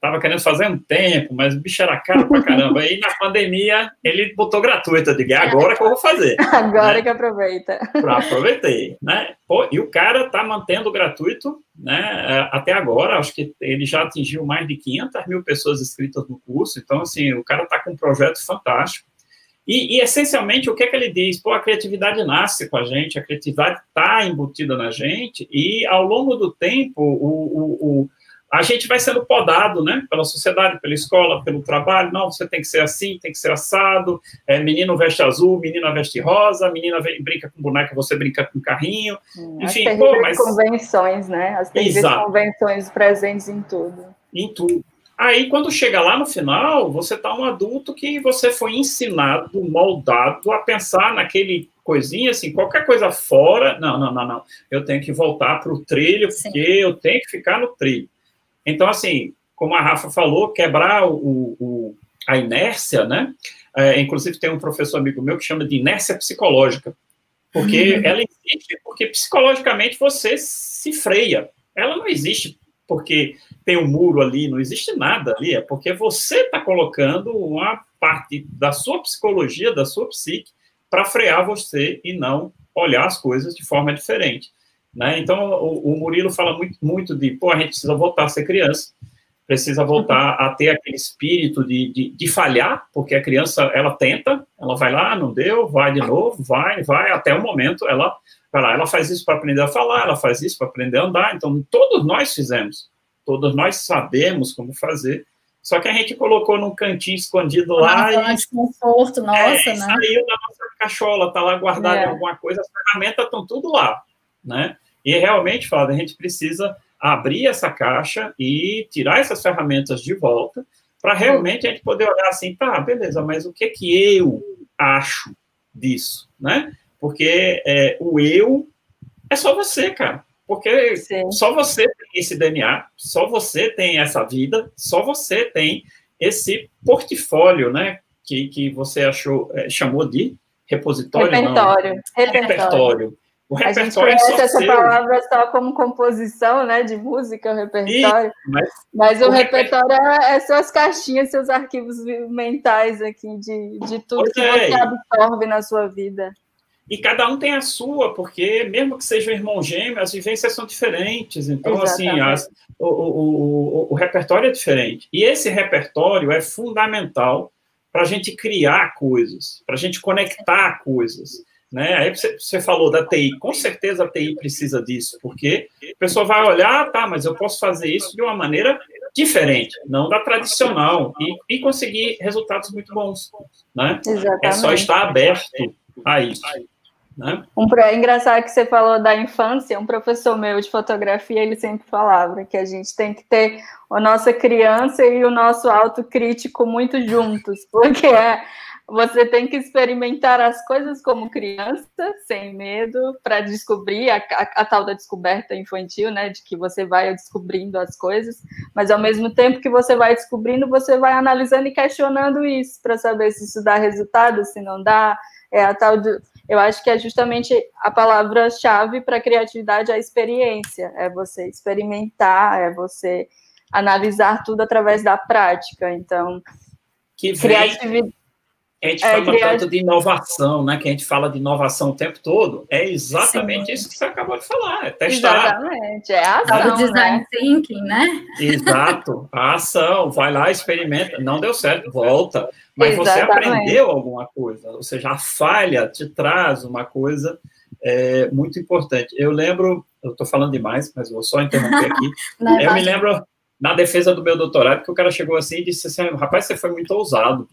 Tava querendo fazer um tempo, mas o bicho era caro pra caramba. Aí na pandemia ele botou gratuito. Eu digo, é agora que eu vou fazer. Agora né? que aproveita. Pra, aproveitei, né? Pô, e o cara tá mantendo gratuito, né? É, até agora, acho que ele já atingiu mais de 500 mil pessoas inscritas no curso. Então, assim, o cara tá com um projeto fantástico. E, e, essencialmente, o que é que ele diz? Pô, a criatividade nasce com a gente, a criatividade está embutida na gente, e ao longo do tempo, o, o, o a gente vai sendo podado, né, pela sociedade, pela escola, pelo trabalho, não, você tem que ser assim, tem que ser assado, é, menino veste azul, menina veste rosa, menina brinca com boneca, você brinca com carrinho, hum, enfim, as pô, mas... convenções, né, as Exato. convenções presentes em tudo. Em tudo. Aí, quando chega lá no final, você tá um adulto que você foi ensinado, moldado a pensar naquele coisinha, assim, qualquer coisa fora, não, não, não, não, eu tenho que voltar para o trilho, Sim. porque eu tenho que ficar no trilho. Então, assim, como a Rafa falou, quebrar o, o a inércia, né? É, inclusive, tem um professor amigo meu que chama de inércia psicológica, porque uhum. ela existe porque psicologicamente você se freia. Ela não existe porque tem um muro ali, não existe nada ali, é porque você está colocando uma parte da sua psicologia, da sua psique, para frear você e não olhar as coisas de forma diferente. Né? Então, o, o, Murilo fala muito, muito de, pô, a gente precisa voltar a ser criança, precisa voltar a ter aquele espírito de, de, de, falhar, porque a criança, ela tenta, ela vai lá, não deu, vai de novo, vai, vai, até o momento ela vai lá, ela faz isso para aprender a falar, ela faz isso para aprender a andar, então todos nós fizemos, todos nós sabemos como fazer, só que a gente colocou num cantinho escondido lá e... de conforto, nossa, é, né? Saiu da nossa cachola, tá lá guardado é. em alguma coisa, as ferramentas estão tudo lá, né? E realmente, Flávia, a gente precisa abrir essa caixa e tirar essas ferramentas de volta para realmente a gente poder olhar assim, tá, beleza, mas o que que eu acho disso, né? Porque é, o eu é só você, cara. Porque Sim. só você tem esse DNA, só você tem essa vida, só você tem esse portfólio, né? Que, que você achou, é, chamou de repositório? Repertório. Não. Repertório. repertório. O a gente é conhece é essa seu. palavra só como composição, né, de música, o repertório. mas, mas, o, o repertório é, é suas caixinhas, seus arquivos mentais aqui de, de tudo pois que é. você absorve na sua vida. E cada um tem a sua, porque mesmo que seja um irmão gêmeo, as vivências são diferentes. Então, assim, Exatamente. assim, as, o, o, o, o repertório é diferente. E esse repertório é fundamental para a gente criar coisas, para a gente conectar coisas. Né? Aí você, falou da TI, com certeza a TI precisa disso, porque a pessoa vai olhar, ah, tá, mas eu posso fazer isso de uma maneira diferente, não da tradicional, e, e conseguir resultados muito bons. Né? É só estar aberto a isso. Né? Um, é engraçado que você falou da infância, um professor meu de fotografia, ele sempre falava que a gente tem que ter a nossa criança e o nosso autocrítico muito juntos, porque é, você tem que experimentar as coisas como criança, sem medo, para descobrir a, a, a, tal da descoberta infantil, né? De que você vai descobrindo as coisas, mas ao mesmo tempo que você vai descobrindo, você vai analisando e questionando isso para saber se isso dá resultado, se não dá. É a tal de. Eu acho que é justamente a palavra-chave para a criatividade a experiência. É você experimentar, é você analisar tudo através da prática. Então, que vem, criatividade a gente é, fala tanto de inovação, né? Que a gente fala de inovação o tempo todo. É exatamente Sim. isso que você acabou de falar, é testar. Exatamente, é a ação, o design né? thinking, né? Exato, a ação, vai lá, experimenta, não deu certo, volta. Mas exatamente. você aprendeu alguma coisa, ou seja, a falha te traz uma coisa é, muito importante. Eu lembro, eu estou falando demais, mas vou só interromper aqui. não, eu me lembro, na defesa do meu doutorado, que o cara chegou assim e disse assim, rapaz, você foi muito ousado.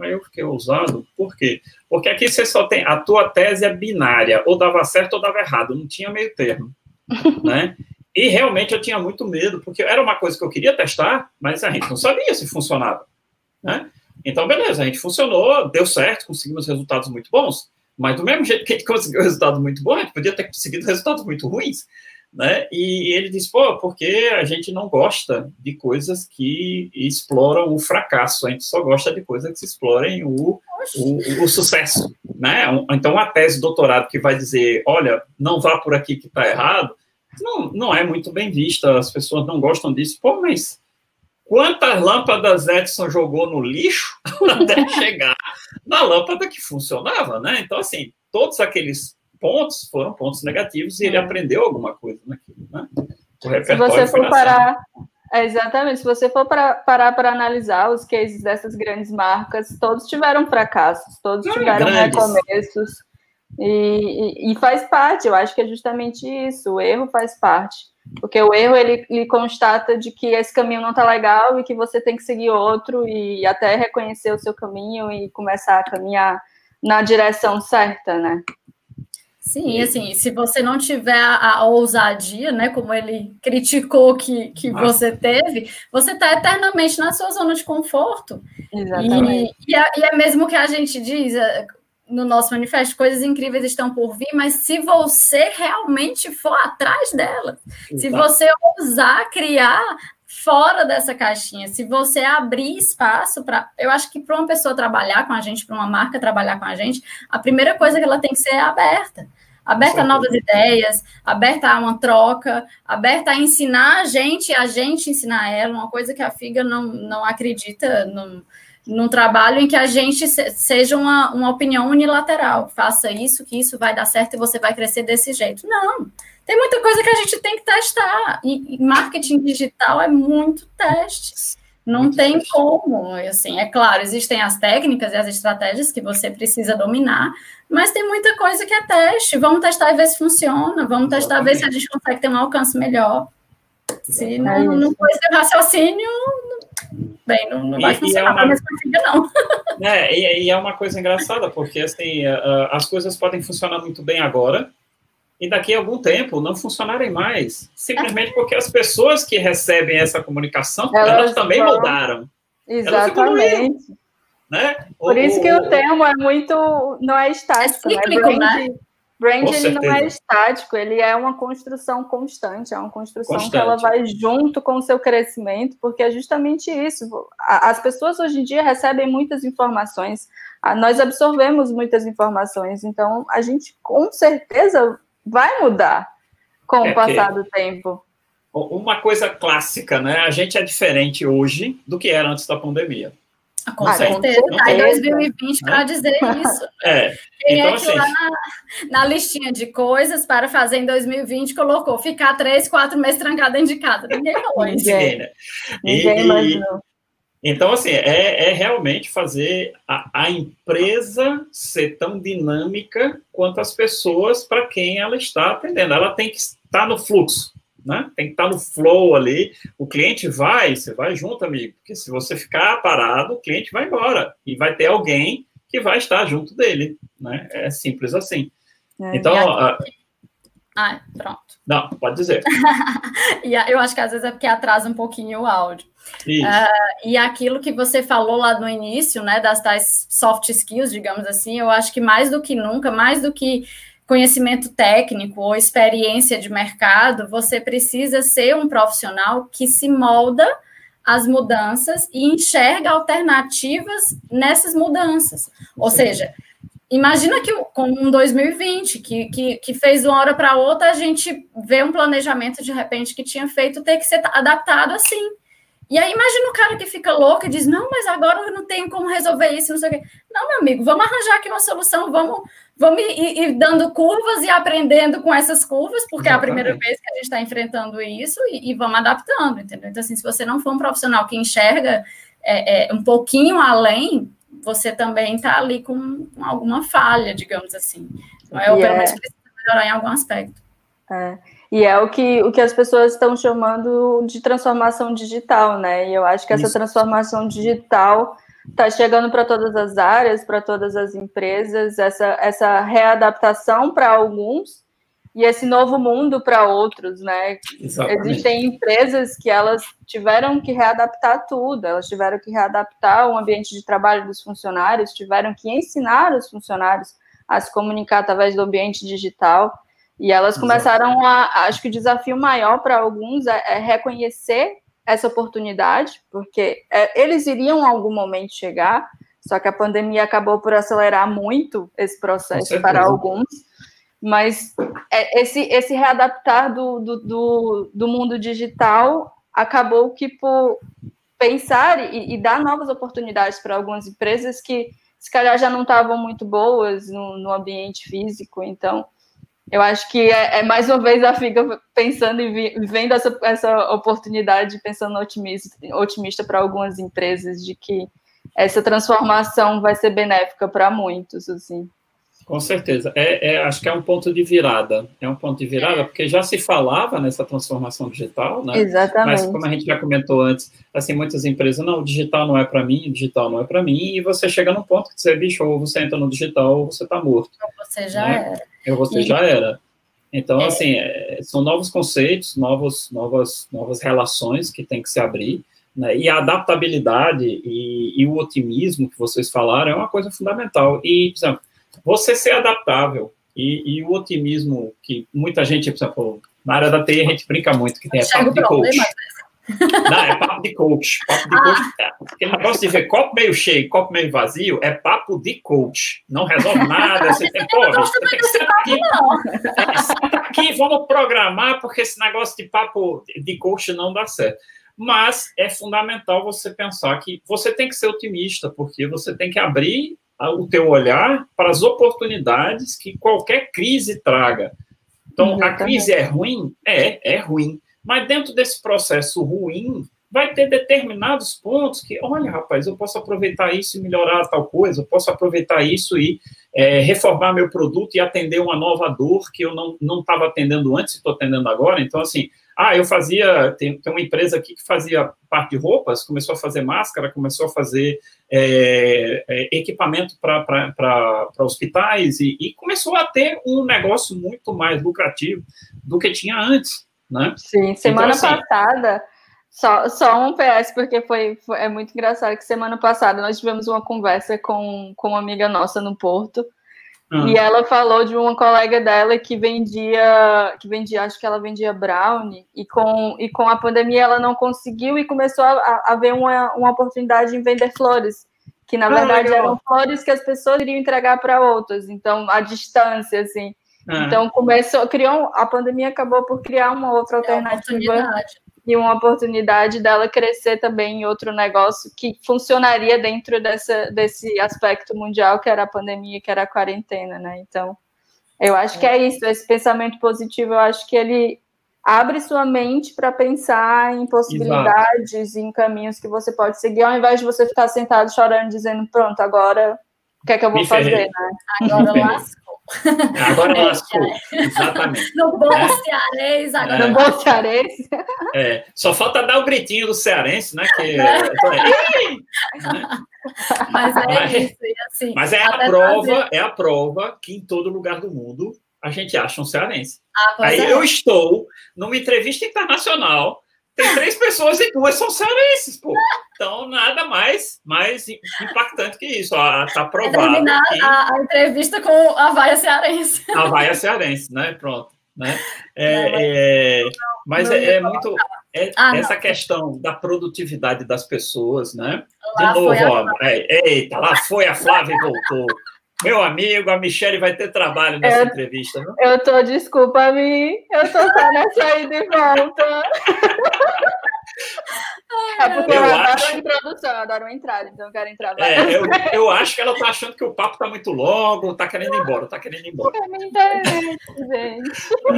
Aí eu fiquei ousado, por quê? Porque aqui você só tem, a tua tese é binária, ou dava certo ou dava errado, não tinha meio termo, né? E realmente eu tinha muito medo, porque era uma coisa que eu queria testar, mas a gente não sabia se funcionava, né? Então, beleza, a gente funcionou, deu certo, conseguimos resultados muito bons, mas do mesmo jeito que a gente conseguiu resultados muito bons, a gente podia ter conseguido resultados muito ruins né? E ele disse, pô, porque a gente não gosta de coisas que exploram o fracasso, a gente só gosta de coisas que explorem o, o, o, sucesso, né? Então, a tese de doutorado que vai dizer, olha, não vá por aqui que está errado, não, não é muito bem vista, as pessoas não gostam disso. Pô, mas quantas lâmpadas Edison jogou no lixo até chegar na lâmpada que funcionava, né? Então, assim, todos aqueles pontos foram pontos negativos e ele é. aprendeu alguma coisa naquilo, né? O repertório se você for parar, é, exatamente, se você for para, parar para analisar os cases dessas grandes marcas, todos tiveram fracassos, todos Não, tiveram recomeços, e, e, e, faz parte, eu acho que é justamente isso, o erro faz parte, porque o erro, ele, ele constata de que esse caminho não está legal e que você tem que seguir outro, e até reconhecer o seu caminho e começar a caminhar na direção certa, né? Sim, assim, se você não tiver a, a, ousadia, né, como ele criticou que, que você teve, você está eternamente na sua zona de conforto. Exatamente. E, e, é, e é mesmo que a gente diz é, no nosso manifesto, coisas incríveis estão por vir, mas se você realmente for atrás delas, se você ousar criar, fora dessa caixinha. Se você abrir espaço para. Eu acho que para uma pessoa trabalhar com a gente, para uma marca trabalhar com a gente, a primeira coisa que ela tem que ser é aberta. Aberta a novas ideias, aberta a uma troca, aberta a ensinar a gente e a gente ensinar ela, uma coisa que a FIGA não, não acredita num, num trabalho em que a gente se, seja uma, uma opinião unilateral. Faça isso, que isso vai dar certo e você vai crescer desse jeito. Não. Tem muita coisa que a gente tem que testar. E, e marketing digital é muito teste. Não muito tem teste. como. Assim, é claro, existem as técnicas e as estratégias que você precisa dominar, mas tem muita coisa que é teste. Vamos testar e ver se funciona. Vamos testar e ver se a gente consegue ter um alcance melhor. Se não, é não for esse raciocínio, bem, não, não vai e, funcionar é uma... para não. É, e, e, é uma coisa engraçada, porque assim, as coisas podem funcionar muito bem agora, e daqui a algum tempo não funcionarem mais, simplesmente porque as pessoas que recebem essa comunicação, elas, elas também vão... mudaram. Exatamente. Né? Por isso que o termo é muito, não é estático, é cíclico, né? Brand, brand ele não é estático, ele é uma construção constante, é uma construção constante. que ela vai junto com o seu crescimento, porque é justamente isso. As pessoas hoje em dia recebem muitas informações, nós absorvemos muitas informações, então a gente com certeza vai mudar com é o passar do tempo. Uma coisa clássica, né? A gente é diferente hoje do que era antes da pandemia. Ah, com ah, certeza, está em 2020 para né? dizer isso. É. Quem então, é que assim, lá na, na, listinha de coisas para fazer em 2020 colocou ficar três, quatro meses de casa? Ninguém falou isso. Ninguém, né? Ninguém e, imaginou. Então, assim, é, é realmente fazer a, a, empresa ser tão dinâmica quanto as pessoas para quem ela está atendendo. Ela tem que estar no fluxo, né? Tem que estar no flow ali. O cliente vai, você vai junto, amigo, porque se você ficar parado, o cliente vai embora e vai ter alguém que vai estar junto dele, né? É simples assim. É, então, ah, pronto. Não, pode dizer. e eu acho que às vezes é porque atrasa um pouquinho o áudio. Uh, e aquilo que você falou lá no início, né, das tais soft skills, digamos assim, eu acho que mais do que nunca, mais do que conhecimento técnico ou experiência de mercado, você precisa ser um profissional que se molda as mudanças e enxerga alternativas nessas mudanças. Ou seja, Imagina que com um 2020, que, que, que fez de uma hora para outra, a gente vê um planejamento de repente que tinha feito ter que ser adaptado assim. E aí imagina o cara que fica louco e diz: Não, mas agora eu não tenho como resolver isso, não sei o quê. Não, meu amigo, vamos arranjar aqui uma solução, vamos, vamos ir, ir dando curvas e aprendendo com essas curvas, porque Exatamente. é a primeira vez que a gente está enfrentando isso e, e, vamos adaptando, entendeu? Então, assim, se você não for um profissional que enxerga é, é, um pouquinho além, você também está ali com, com, alguma falha, digamos assim. Então, é, pelo menos precisa melhorar em algum aspecto. É. E é o que, o que as pessoas estão chamando de transformação digital, né? E eu acho que essa transformação digital está chegando para todas as áreas, para todas as empresas, essa, essa readaptação para alguns e esse novo mundo para outros, né? Exatamente. Existem empresas que elas tiveram que readaptar tudo, elas tiveram que readaptar o ambiente de trabalho dos funcionários, tiveram que ensinar os funcionários a se comunicar através do ambiente digital. E elas começaram a. Acho que o desafio maior para alguns é, é, reconhecer essa oportunidade, porque é, eles iriam em algum momento chegar, só que a pandemia acabou por acelerar muito esse processo para alguns. Mas é, esse, esse readaptar do, do, do, do mundo digital acabou que por pensar e, e dar novas oportunidades para algumas empresas que se calhar já não estavam muito boas no, no ambiente físico, então eu acho que é, é, mais uma vez a FIGA pensando e vendo essa, essa oportunidade, pensando otimista, otimista para algumas empresas de que essa transformação vai ser benéfica para muitos, assim. Com certeza. É, é, acho que é um ponto de virada. É um ponto de virada, porque já se falava nessa transformação digital, né? Exatamente. Mas como a gente já comentou antes, assim, muitas empresas, não, o digital não é para mim, o digital não é para mim, e você chega num ponto que você, bicho, ou você entra no digital ou você está morto. Ou você já né? era. Ou você e... já era. Então, é. assim, é, são novos conceitos, novos, novas, novas relações que tem que se abrir, né? E a adaptabilidade e, e o otimismo que vocês falaram é uma coisa fundamental. E, por exemplo, você ser adaptável e, e, o otimismo que muita gente, por exemplo, na área da TI a gente brinca muito, que tem a parte de coach. Não, é papo de coach. Papo de coach. Ah. Aquele negócio de ver copo meio cheio, copo meio vazio, é papo de coach. Não resolve nada. Você tem, pô, você tem que sentar aqui. É, senta aqui, vamos programar, porque esse negócio de papo de coach não dá certo. Mas é fundamental você pensar que você tem que ser otimista, porque você tem que abrir o teu olhar para as oportunidades que qualquer crise traga. Então, a crise é ruim? É, é ruim. Mas dentro desse processo ruim, vai ter determinados pontos que, olha, rapaz, eu posso aproveitar isso e melhorar tal coisa, eu posso aproveitar isso e é, reformar meu produto e atender uma nova dor que eu não estava atendendo antes e estou atendendo agora. Então, assim, ah, eu fazia, tem, tem uma empresa aqui que fazia parte de roupas, começou a fazer máscara, começou a fazer é, é, equipamento para hospitais e, e começou a ter um negócio muito mais lucrativo do que tinha antes. Né? Sim, semana então, assim, passada, só, só um PS, porque foi, foi, é muito engraçado que semana passada nós tivemos uma conversa com, com uma amiga nossa no Porto, uhum. e ela falou de uma colega dela que vendia, que vendia, acho que ela vendia brownie, e com, e com a pandemia ela não conseguiu e começou a, a ver uma, uma oportunidade em vender flores que na ah, verdade eram flores que as pessoas iriam entregar para outras, então a distância assim. Ah. Então começou, criou a pandemia acabou por criar uma outra é alternativa e uma oportunidade dela crescer também em outro negócio que funcionaria dentro dessa, desse aspecto mundial que era a pandemia, que era a quarentena, né? Então, eu acho que é isso, esse pensamento positivo, eu acho que ele abre sua mente para pensar em possibilidades, Exato. em caminhos que você pode seguir, ao invés de você ficar sentado chorando, dizendo, pronto, agora o que é que eu vou Me fazer, ferrei. né? Agora lascou. Agora é, lascou, é. exatamente. No bom é. cearense, agora. É. No bom cearense. É. Só falta dar o gritinho do cearense, né? Que? Mas é mas, isso, assim, Mas é a prova, fazer... é a prova que em todo lugar do mundo a gente acha um cearense. Ah, Aí é. eu estou numa entrevista internacional tem três pessoas e duas são cearenses, pô. Então, nada mais, mais impactante que isso. Ó, tá provado. Que... A, a, entrevista com a vaia cearense. A vaia cearense, né? Pronto. Né? É, é, mas é, é muito. É, ah, essa questão da produtividade das pessoas, né? De novo, ó, é, eita, lá foi a Flávia e voltou. Meu amigo, a Michelle vai ter trabalho nessa eu, entrevista, não? Eu tô, desculpa me, eu tô só nessa aí de volta. É porque eu, eu adoro acho... introdução, eu adoro entrada, então eu quero entrar é, eu, eu, acho que ela tá achando que o papo tá muito longo, tá querendo ir embora, tá querendo ir embora. gente.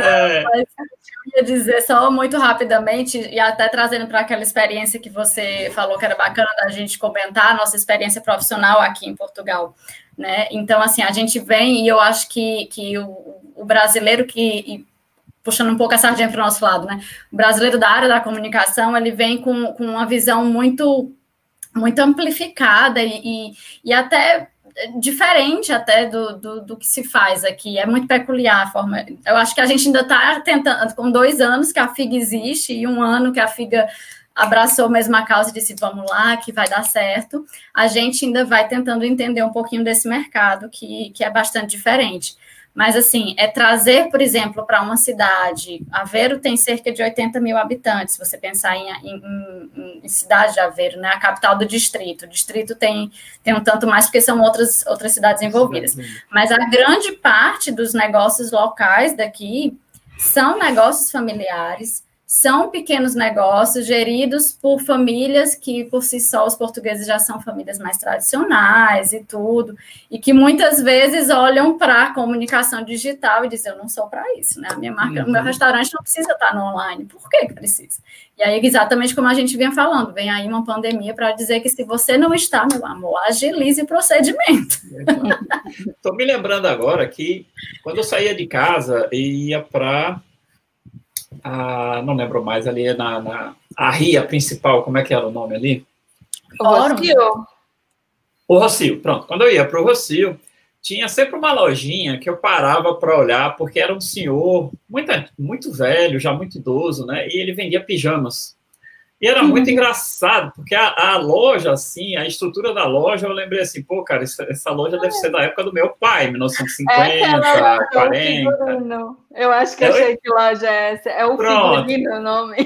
É. Mas eu ia dizer só muito rapidamente, e até trazendo para aquela experiência que você falou que era bacana da gente comentar, a nossa experiência profissional aqui em Portugal. Né? Então, assim, a gente vem e eu acho que, que o, o brasileiro que, puxando um pouco a sardinha para o nosso lado, né? O brasileiro da área da comunicação, ele vem com, com uma visão muito, muito amplificada e, e, e até diferente até do, do, do, que se faz aqui. É muito peculiar a forma. Eu acho que a gente ainda está tentando, com dois anos que a FIG existe e um ano que a FIGA abraçou mesmo a causa e disse: vamos lá, que vai dar certo. A gente ainda vai tentando entender um pouquinho desse mercado, que, que é bastante diferente. Mas, assim, é trazer, por exemplo, para uma cidade. Aveiro tem cerca de 80 mil habitantes, se você pensar em, em, em, cidade de Aveiro, né? A capital do distrito. O distrito tem, tem um tanto mais, porque são outras, outras cidades envolvidas. Mas a grande parte dos negócios locais daqui são negócios familiares, são pequenos negócios geridos por famílias que, por si só, os portugueses já são famílias mais tradicionais e tudo, e que muitas vezes olham para a comunicação digital e dizem: Eu não sou para isso, né? A minha marca, uhum. o meu restaurante não precisa estar no online. Por que, que precisa? E aí, exatamente como a gente vinha falando, vem aí uma pandemia para dizer que se você não está, meu amor, agilize o procedimento. Estou me lembrando agora que quando eu saía de casa e ia para a, não lembro mais, ali na, na a ria principal, como é que era o nome ali? O Rocio. O Rocio, pronto. Quando eu ia para o Rocio, tinha sempre uma lojinha que eu parava para olhar, porque era um senhor muito, muito velho, já muito idoso, né? E ele vendia pijamas. E era muito engraçado, porque a, a, loja, assim, a estrutura da loja, eu lembrei assim, pô, cara, essa, essa loja deve ser da época do meu pai, 1950, é 40. Eu acho que eu sei que loja é essa. É o figurino o nome.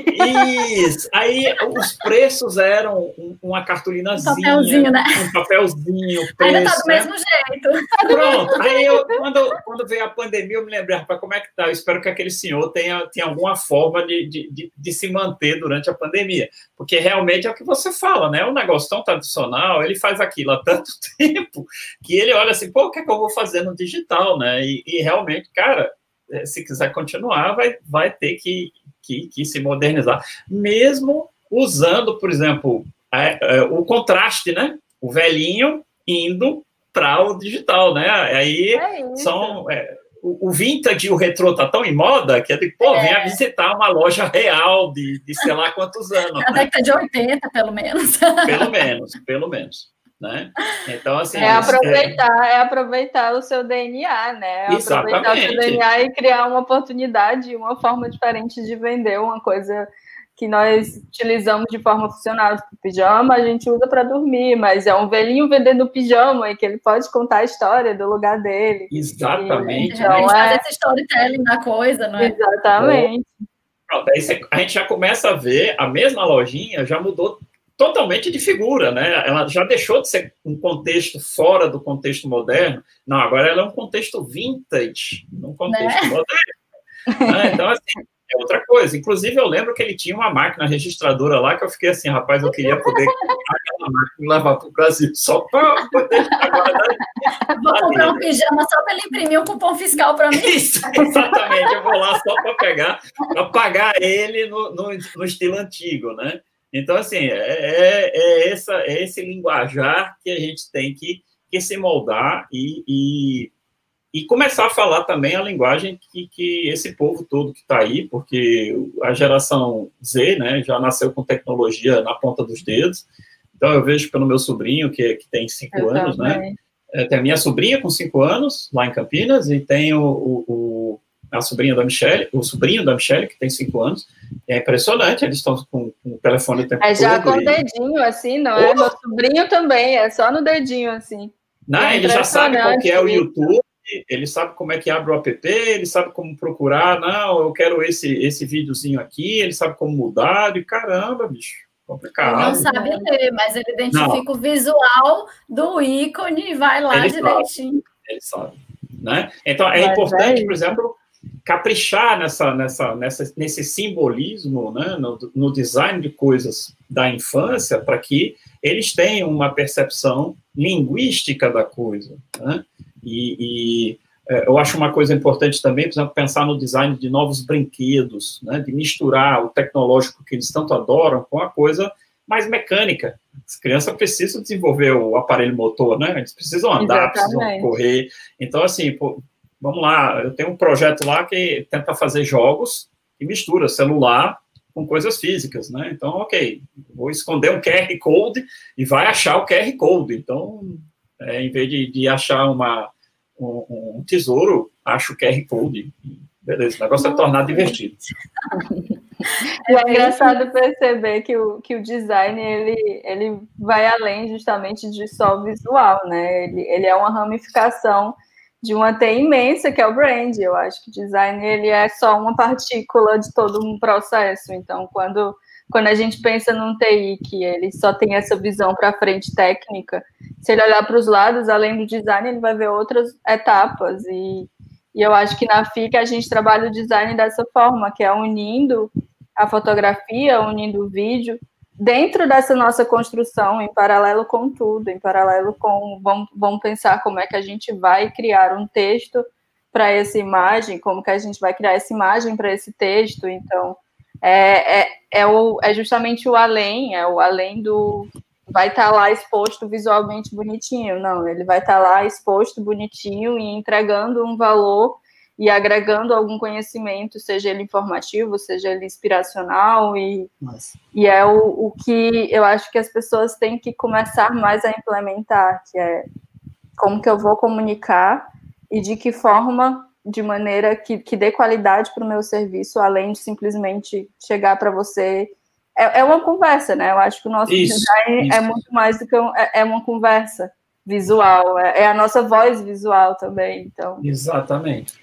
Isso. Aí os preços eram uma cartolinazinha. Um papelzinho, né? Um papelzinho. Preço, Ainda tá do né? mesmo jeito. Pronto. Aí eu, quando, quando veio a pandemia, eu me lembrei, rapaz, como é que tá? Eu espero que aquele senhor tenha, tenha alguma forma de, de, de, de se manter durante a pandemia. Porque realmente é o que você fala, né? Um negócio tão tradicional, ele faz aquilo há tanto tempo que ele olha assim, pô, o que é que eu vou fazer no digital, né? E, e realmente, cara é, se quiser continuar, vai, vai ter que, que, que se modernizar, mesmo usando, por exemplo, é, é, o contraste, né? O velhinho indo para o digital, né? Aí é são é, o, o vintage e o retrô tá tão em moda que é de, pô, é. venha visitar uma loja real de, de sei lá quantos anos. A década de 80, pelo menos. Pelo menos, pelo menos né? Então, assim... É aproveitar, é... é aproveitar o seu DNA, né? É Exatamente. aproveitar o seu DNA e criar uma oportunidade, uma forma diferente de vender uma coisa que nós utilizamos de forma funcional. O pijama a gente usa para dormir, mas é um velhinho vendendo pijama e que ele pode contar a história do lugar dele. Exatamente. E, então, é... fazer esse storytelling da coisa, não é? Exatamente. Pronto, aí a gente já começa a ver, a mesma lojinha já mudou totalmente de figura, né? Ela já deixou de ser um contexto fora do contexto moderno. Não, agora ela é um contexto vintage, um contexto né? moderno. Né? Então, assim, é outra coisa. Inclusive, eu lembro que ele tinha uma máquina registradora lá que eu fiquei assim, rapaz, eu queria poder aquela máquina e levar para o Brasil só para poder Vou comprar um pijama só para ele imprimir um cupom fiscal para mim. Isso, exatamente. Eu vou lá só para pegar, para pagar ele no, no, no estilo antigo, né? Então, assim, é, é, é, essa, é esse linguajar que a gente tem que, que se moldar e, e, e, começar a falar também a linguagem que, que esse povo todo que está aí, porque a geração Z, né, já nasceu com tecnologia na ponta dos dedos. Então, eu vejo pelo meu sobrinho, que, que tem cinco eu anos, né? também. né? Tem a minha sobrinha com cinco anos, lá em Campinas, e tem o, o a sobrinha da Michelle, o sobrinho da Michelle, que tem cinco anos. É impressionante, eles estão com, com o telefone o tempo É já com o e... dedinho, assim, não é? Meu sobrinho também, é só no dedinho, assim. Não, é ele já sabe qual que é o YouTube, ele sabe como é que abre o app, ele sabe como procurar, não, eu quero esse, esse videozinho aqui, ele sabe como mudar, e caramba, bicho. Complicado. Ele não sabe ler, mas ele identifica não. o visual do ícone e vai lá ele direitinho. Sabe, ele sabe. Né? Então, é mas importante, é por exemplo, caprichar nessa, nessa, nessa, nesse simbolismo, né, no, no design de coisas da infância, para que eles tenham uma percepção linguística da coisa. Né? E, e é, eu acho uma coisa importante também, por exemplo, pensar no design de novos brinquedos, né, de misturar o tecnológico que eles tanto adoram com a coisa mais mecânica. As crianças precisam desenvolver o aparelho motor, né? Eles precisam andar, Exatamente. precisam correr. Então, assim, vamos lá, eu tenho um projeto lá que tenta fazer jogos e mistura celular com coisas físicas, né? Então, ok, vou esconder um QR Code e vai achar o QR Code. Então, é, em vez de, de achar uma, um, um, tesouro, acho o QR Code. Beleza, o negócio é tornar divertido. É engraçado perceber que o, que o design ele, ele vai além justamente de só visual, né? Ele, ele é uma ramificação de uma T imensa que é o brand. Eu acho que design ele é só uma partícula de todo um processo. Então, quando quando a gente pensa num TI que ele só tem essa visão para frente técnica, se ele olhar para os lados, além do design, ele vai ver outras etapas. E, e eu acho que na FIC a gente trabalha o design dessa forma, que é unindo a fotografia, unindo o vídeo, dentro dessa nossa construção, em paralelo com tudo, em paralelo com vamos, vamos pensar como é que a gente vai criar um texto para essa imagem, como que a gente vai criar essa imagem para esse texto. Então, é, é, é, o, é justamente o além, é o além do vai estar tá lá exposto visualmente bonitinho. Não, ele vai estar tá lá exposto bonitinho e entregando um valor e agregando algum conhecimento, seja ele informativo, seja ele inspiracional, e, e é o, o que eu acho que as pessoas têm que começar mais a implementar, que é como que eu vou comunicar e de que forma, de maneira que, que dê qualidade para o meu serviço, além de simplesmente chegar para você é, é, uma conversa, né? Eu acho que o nosso isso, design isso. é muito mais do que um, é, é, uma conversa visual, é, é, a nossa voz visual também. Então. Exatamente.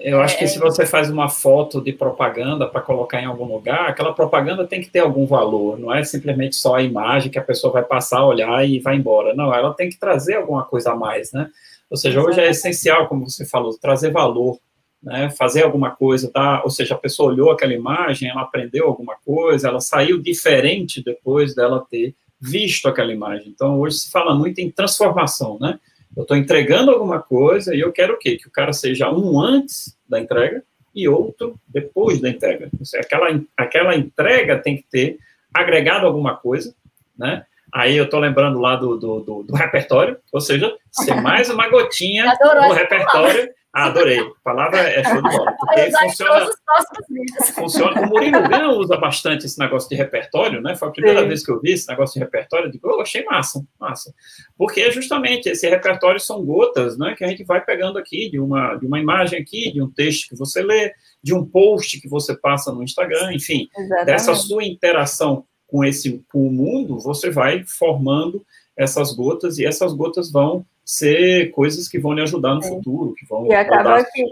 Eu acho que se você faz uma foto de propaganda para colocar em algum lugar, aquela propaganda tem que ter algum valor, não é simplesmente só a imagem que a pessoa vai passar, olhar e vai embora. Não, ela tem que trazer alguma coisa a mais, né? Ou seja, hoje é essencial, como você falou, trazer valor, né? fazer alguma coisa, tá? ou seja, a pessoa olhou aquela imagem, ela aprendeu alguma coisa, ela saiu diferente depois dela ter visto aquela imagem. Então, hoje se fala muito em transformação, né? Eu estou entregando alguma coisa e eu quero o quê? Que o cara seja um antes da entrega e outro depois da entrega. Seja, aquela, aquela entrega tem que ter agregado alguma coisa, né? Aí eu estou lembrando lá do, do, do, do, repertório, ou seja, ser mais uma gotinha do repertório ah, adorei. A palavra é show de bola. Porque funciona, funciona. O Murilo Gana usa bastante esse negócio de repertório, né? Foi a primeira Sim. vez que eu vi esse negócio de repertório. Eu digo, oh, achei massa, massa. Porque justamente esse repertório são gotas, né? Que a gente vai pegando aqui de uma, de uma imagem aqui, de um texto que você lê, de um post que você passa no Instagram, enfim, Exatamente. dessa sua interação com esse com o mundo, você vai formando essas gotas e essas gotas vão ser coisas que vão lhe ajudar no é. futuro, que vão e acaba que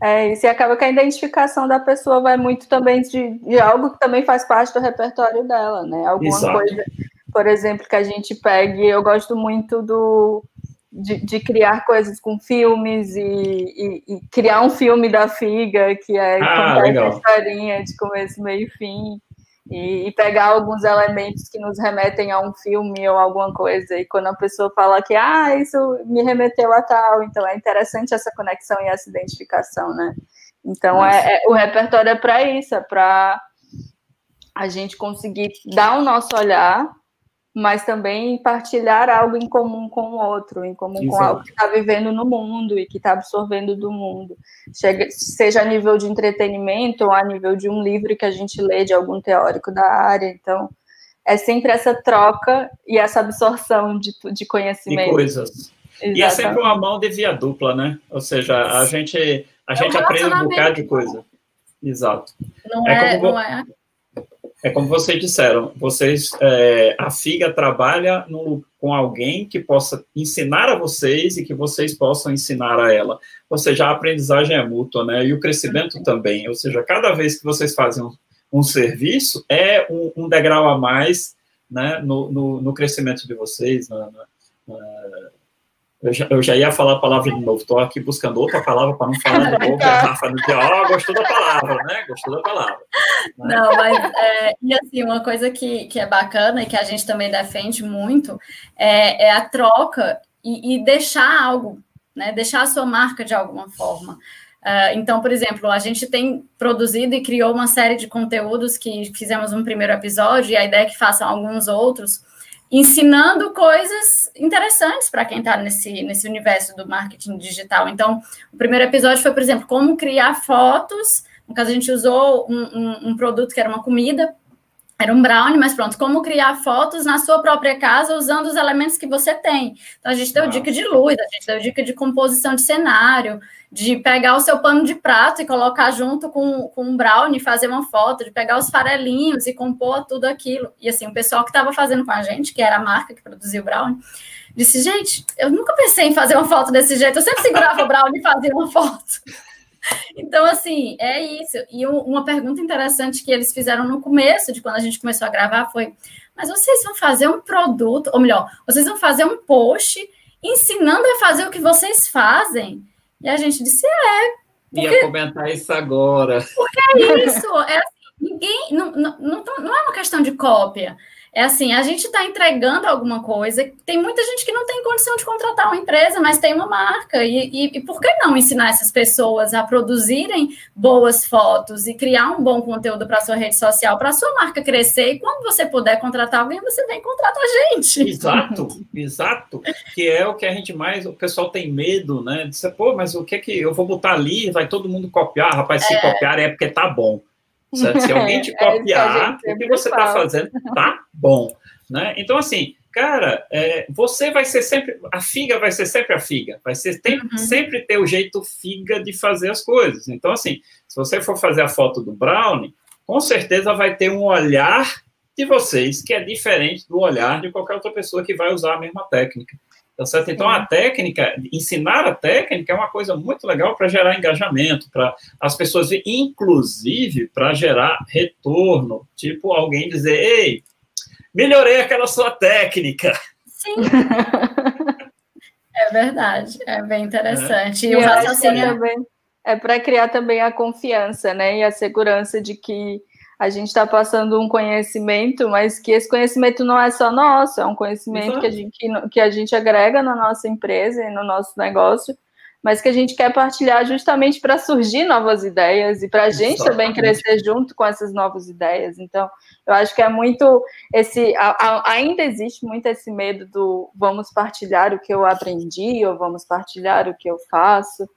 é, e acaba que a identificação da pessoa vai muito também de, de algo que também faz parte do repertório dela, né? Alguma Exato. coisa, por exemplo, que a gente pegue, eu gosto muito do de, de criar coisas com filmes e, e, e, criar um filme da Figa, que é ah, contar essa historinha de começo, meio e fim e, e, pegar alguns elementos que nos remetem a um filme ou alguma coisa. E quando a pessoa fala que, ah, isso me remeteu a tal, então é interessante essa conexão e essa identificação, né? Então, é, é, o repertório é para isso, é para a gente conseguir dar o nosso olhar mas também partilhar algo em comum com o outro, em comum Exato. com algo que está vivendo no mundo e que está absorvendo do mundo, Chega, seja a nível de entretenimento ou a nível de um livro que a gente lê de algum teórico da área. Então, é sempre essa troca e essa absorção de, de conhecimento. De coisas. Exatamente. E é sempre uma mão de via dupla, né? Ou seja, a gente, a é gente aprende um bocado de coisa. Exato. Não é, é como... não é é como vocês disseram, vocês, é, a FIGA trabalha no, com alguém que possa ensinar a vocês e que vocês possam ensinar a ela. Ou seja, a aprendizagem é mútua, né? E o crescimento também. Ou seja, cada vez que vocês fazem um, um serviço, é um, um, degrau a mais né, no, no, no crescimento de vocês, na, na, na eu já, eu já, ia falar a palavra de novo, estou aqui buscando outra palavra para não falar de novo. a Rafa não diz, ó, oh, gostou da palavra, né? Gostou da palavra. Né? Não, mas, é, e assim, uma coisa que, que é bacana e que a gente também defende muito é, é a troca e, e, deixar algo, né? Deixar a sua marca de alguma forma. Uh, então, por exemplo, a gente tem produzido e criou uma série de conteúdos que fizemos um primeiro episódio, e a ideia é que façam alguns outros ensinando coisas interessantes para quem está nesse, nesse universo do marketing digital. Então, o primeiro episódio foi, por exemplo, como criar fotos. No caso, a gente usou um, um, um produto que era uma comida, era um brownie, mas pronto, como criar fotos na sua própria casa usando os elementos que você tem. Então, a gente deu dica de luz, a gente deu dica de composição de cenário, de pegar o seu pano de prato e colocar junto com, com um brownie, fazer uma foto, de pegar os farelinhos e compor tudo aquilo. E assim, o pessoal que estava fazendo com a gente, que era a marca que produziu o brownie, disse: gente, eu nunca pensei em fazer uma foto desse jeito, eu sempre segurava o brownie e fazia uma foto. Então, assim, é isso. E uma pergunta interessante que eles fizeram no começo, de quando a gente começou a gravar, foi: mas vocês vão fazer um produto, ou melhor, vocês vão fazer um post ensinando a fazer o que vocês fazem? E a gente disse, é. Porque, Ia comentar isso agora. Porque é isso. É assim, ninguém. Não, não, não, não é uma questão de cópia. É assim, a gente está entregando alguma coisa. Tem muita gente que não tem condição de contratar uma empresa, mas tem uma marca. E, e, e, por que não ensinar essas pessoas a produzirem boas fotos e criar um bom conteúdo para sua rede social, para sua marca crescer? E quando você puder contratar alguém, você vem e contrata a gente. Exato, exato. Que é o que a gente mais, o pessoal tem medo, né? De dizer, pô, mas o que é que eu vou botar ali? Vai todo mundo copiar, rapaz. Se é... copiar é porque tá bom. Certo? Se alguém te é copiar, é o que você está fazendo tá bom. Né? Então, assim, cara, é, você vai ser sempre, a figa vai ser sempre a figa, vai ser tem, uhum. sempre ter o jeito figa de fazer as coisas. Então, assim, se você for fazer a foto do Brownie, com certeza vai ter um olhar de vocês, que é diferente do olhar de qualquer outra pessoa que vai usar a mesma técnica. Tá certo? Então, a técnica, ensinar a técnica é uma coisa muito legal para gerar engajamento, para as pessoas inclusive para gerar retorno. Tipo, alguém dizer, ei, melhorei aquela sua técnica. Sim. é verdade, é bem interessante. É. E, e o raciocínio é para criar também a confiança, né? E a segurança de que a gente está passando um conhecimento, mas que esse conhecimento não é só nosso, é um conhecimento que a, gente, que, que a gente agrega na nossa empresa e no nosso negócio, mas que a gente quer partilhar justamente para surgir novas ideias e para a gente também crescer junto com essas novas ideias. Então, eu acho que é muito esse. A, a, ainda existe muito esse medo do vamos partilhar o que eu aprendi, ou vamos partilhar o que eu faço.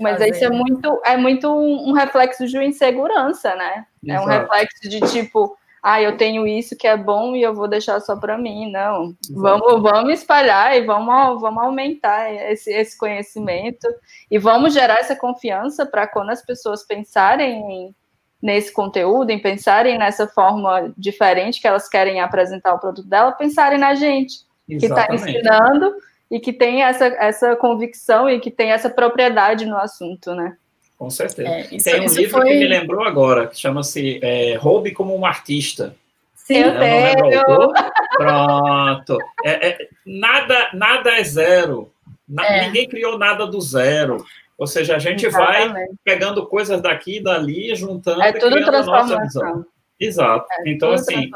Mas isso é muito, é muito um reflexo de insegurança, né? Exato. É um reflexo de tipo, ah, eu tenho isso que é bom e eu vou deixar só para mim. Não, vamos, vamos espalhar e vamos, vamos aumentar esse, esse conhecimento e vamos gerar essa confiança para quando as pessoas pensarem nesse conteúdo, em pensarem nessa forma diferente que elas querem apresentar o produto dela, pensarem na gente que está ensinando e que tem essa, essa convicção e que tem essa propriedade no assunto, né? Com certeza. É, isso, tem um livro foi... que me lembrou agora, que chama-se é, Roube como um Artista. Sim, eu tenho. Pronto. É, é, nada, nada é zero. Na, é. Ninguém criou nada do zero. Ou seja, a gente Exatamente. vai pegando coisas daqui e dali, juntando é tudo transformação. Exato. É, então, assim,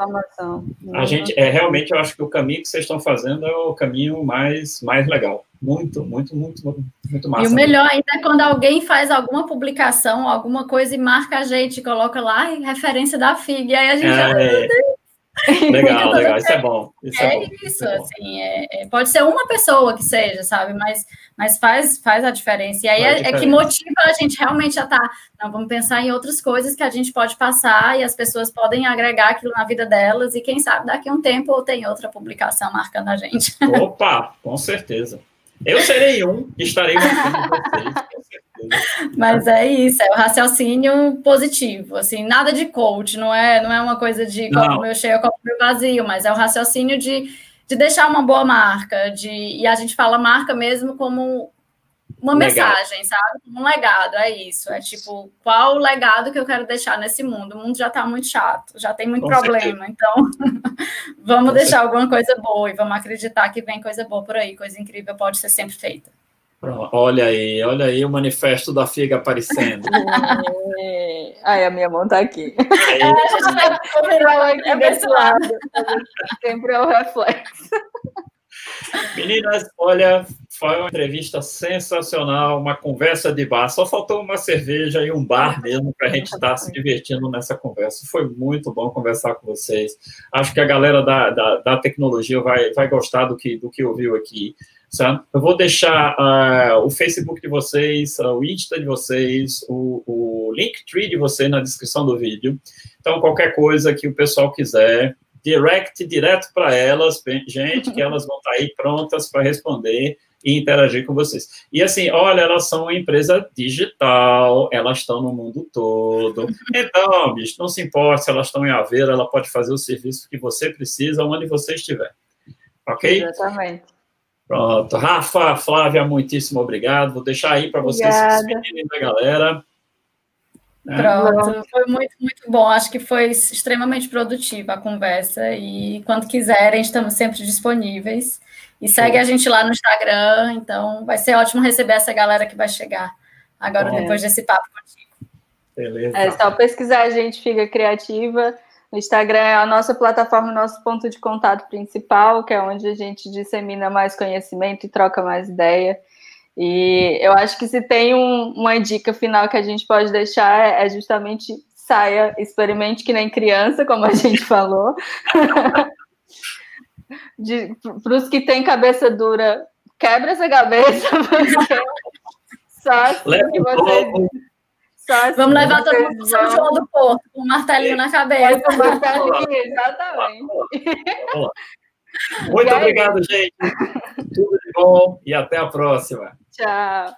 a gente, é, realmente, eu acho que o caminho que vocês estão fazendo é o caminho mais, mais legal. Muito, muito, muito, muito massa. E o melhor ainda é quando alguém faz alguma publicação, alguma coisa e marca a gente, coloca lá referência da FIG, e aí a gente... É, Legal, legal, isso é bom. Isso é, é bom, isso, é assim, é, é, pode ser uma pessoa que seja, sabe, mas, mas faz, faz a diferença. E aí é, é, que motiva a gente realmente a estar, tá, não, vamos pensar em outras coisas que a gente pode passar e as pessoas podem agregar aquilo na vida delas e quem sabe daqui a um tempo ou tem outra publicação marcando a gente. Opa, com certeza. Eu serei um, estarei com vocês, com certeza. Mas é isso, é o raciocínio positivo, assim, nada de coach, não é, não é uma coisa de copo meu cheio, copo meu vazio, mas é o raciocínio de, de deixar uma boa marca, de, e a gente fala marca mesmo como uma legado. mensagem, sabe? Um legado, é isso. É tipo, qual o legado que eu quero deixar nesse mundo? O mundo já tá muito chato, já tem muito Com problema. Certeza. Então, vamos Com deixar certeza. alguma coisa boa e vamos acreditar que vem coisa boa por aí, coisa incrível pode ser sempre feita. Olha aí, olha aí o manifesto da FIGA aparecendo. É. Ai, a minha mão tá aqui. É, a gente vai aqui desse lado. Sempre é o reflexo. Meninas, olha, foi uma entrevista sensacional, uma conversa de bar. Só faltou uma cerveja e um bar mesmo para a gente estar tá se divertindo nessa conversa. Foi muito bom conversar com vocês. Acho que a galera da, da, da tecnologia vai, vai gostar do que, do que ouviu aqui. Sabe? Eu vou deixar uh, o Facebook de vocês, uh, o Insta de vocês, o, o Linktree de vocês na descrição do vídeo. Então, qualquer coisa que o pessoal quiser, direct direto para elas, gente, que elas vão estar tá aí prontas para responder e interagir com vocês. E assim, olha, elas são uma empresa digital, elas estão no mundo todo. Então, bicho, não se importa se elas estão em Aveiro, ela pode fazer o serviço que você precisa onde você estiver. Ok? Exatamente. Pronto. Rafa, Flávia, muitíssimo obrigado. Vou deixar aí para vocês se despedirem da galera. Né? Pronto, foi muito, muito bom. Acho que foi extremamente produtiva a conversa e quando quiserem, estamos sempre disponíveis. E segue a gente lá no Instagram, então vai ser ótimo receber essa galera que vai chegar agora é. depois desse papo contigo. Beleza. É só pesquisar a gente, fica criativa. O Instagram é a nossa plataforma, nosso ponto de contato principal, que é onde a gente dissemina mais conhecimento e troca mais ideia. E eu acho que se tem um, uma dica final que a gente pode deixar é justamente saia, experimente que nem criança, como a gente falou. Para os que têm cabeça dura, quebra essa cabeça, porque só assim que vocês. Tá, Vamos levar todo mundo para São João do Porto, com um martelinho na cabeça. Um martelinho, exatamente. Muito obrigado, gente. Tudo de bom e até a próxima. Tchau.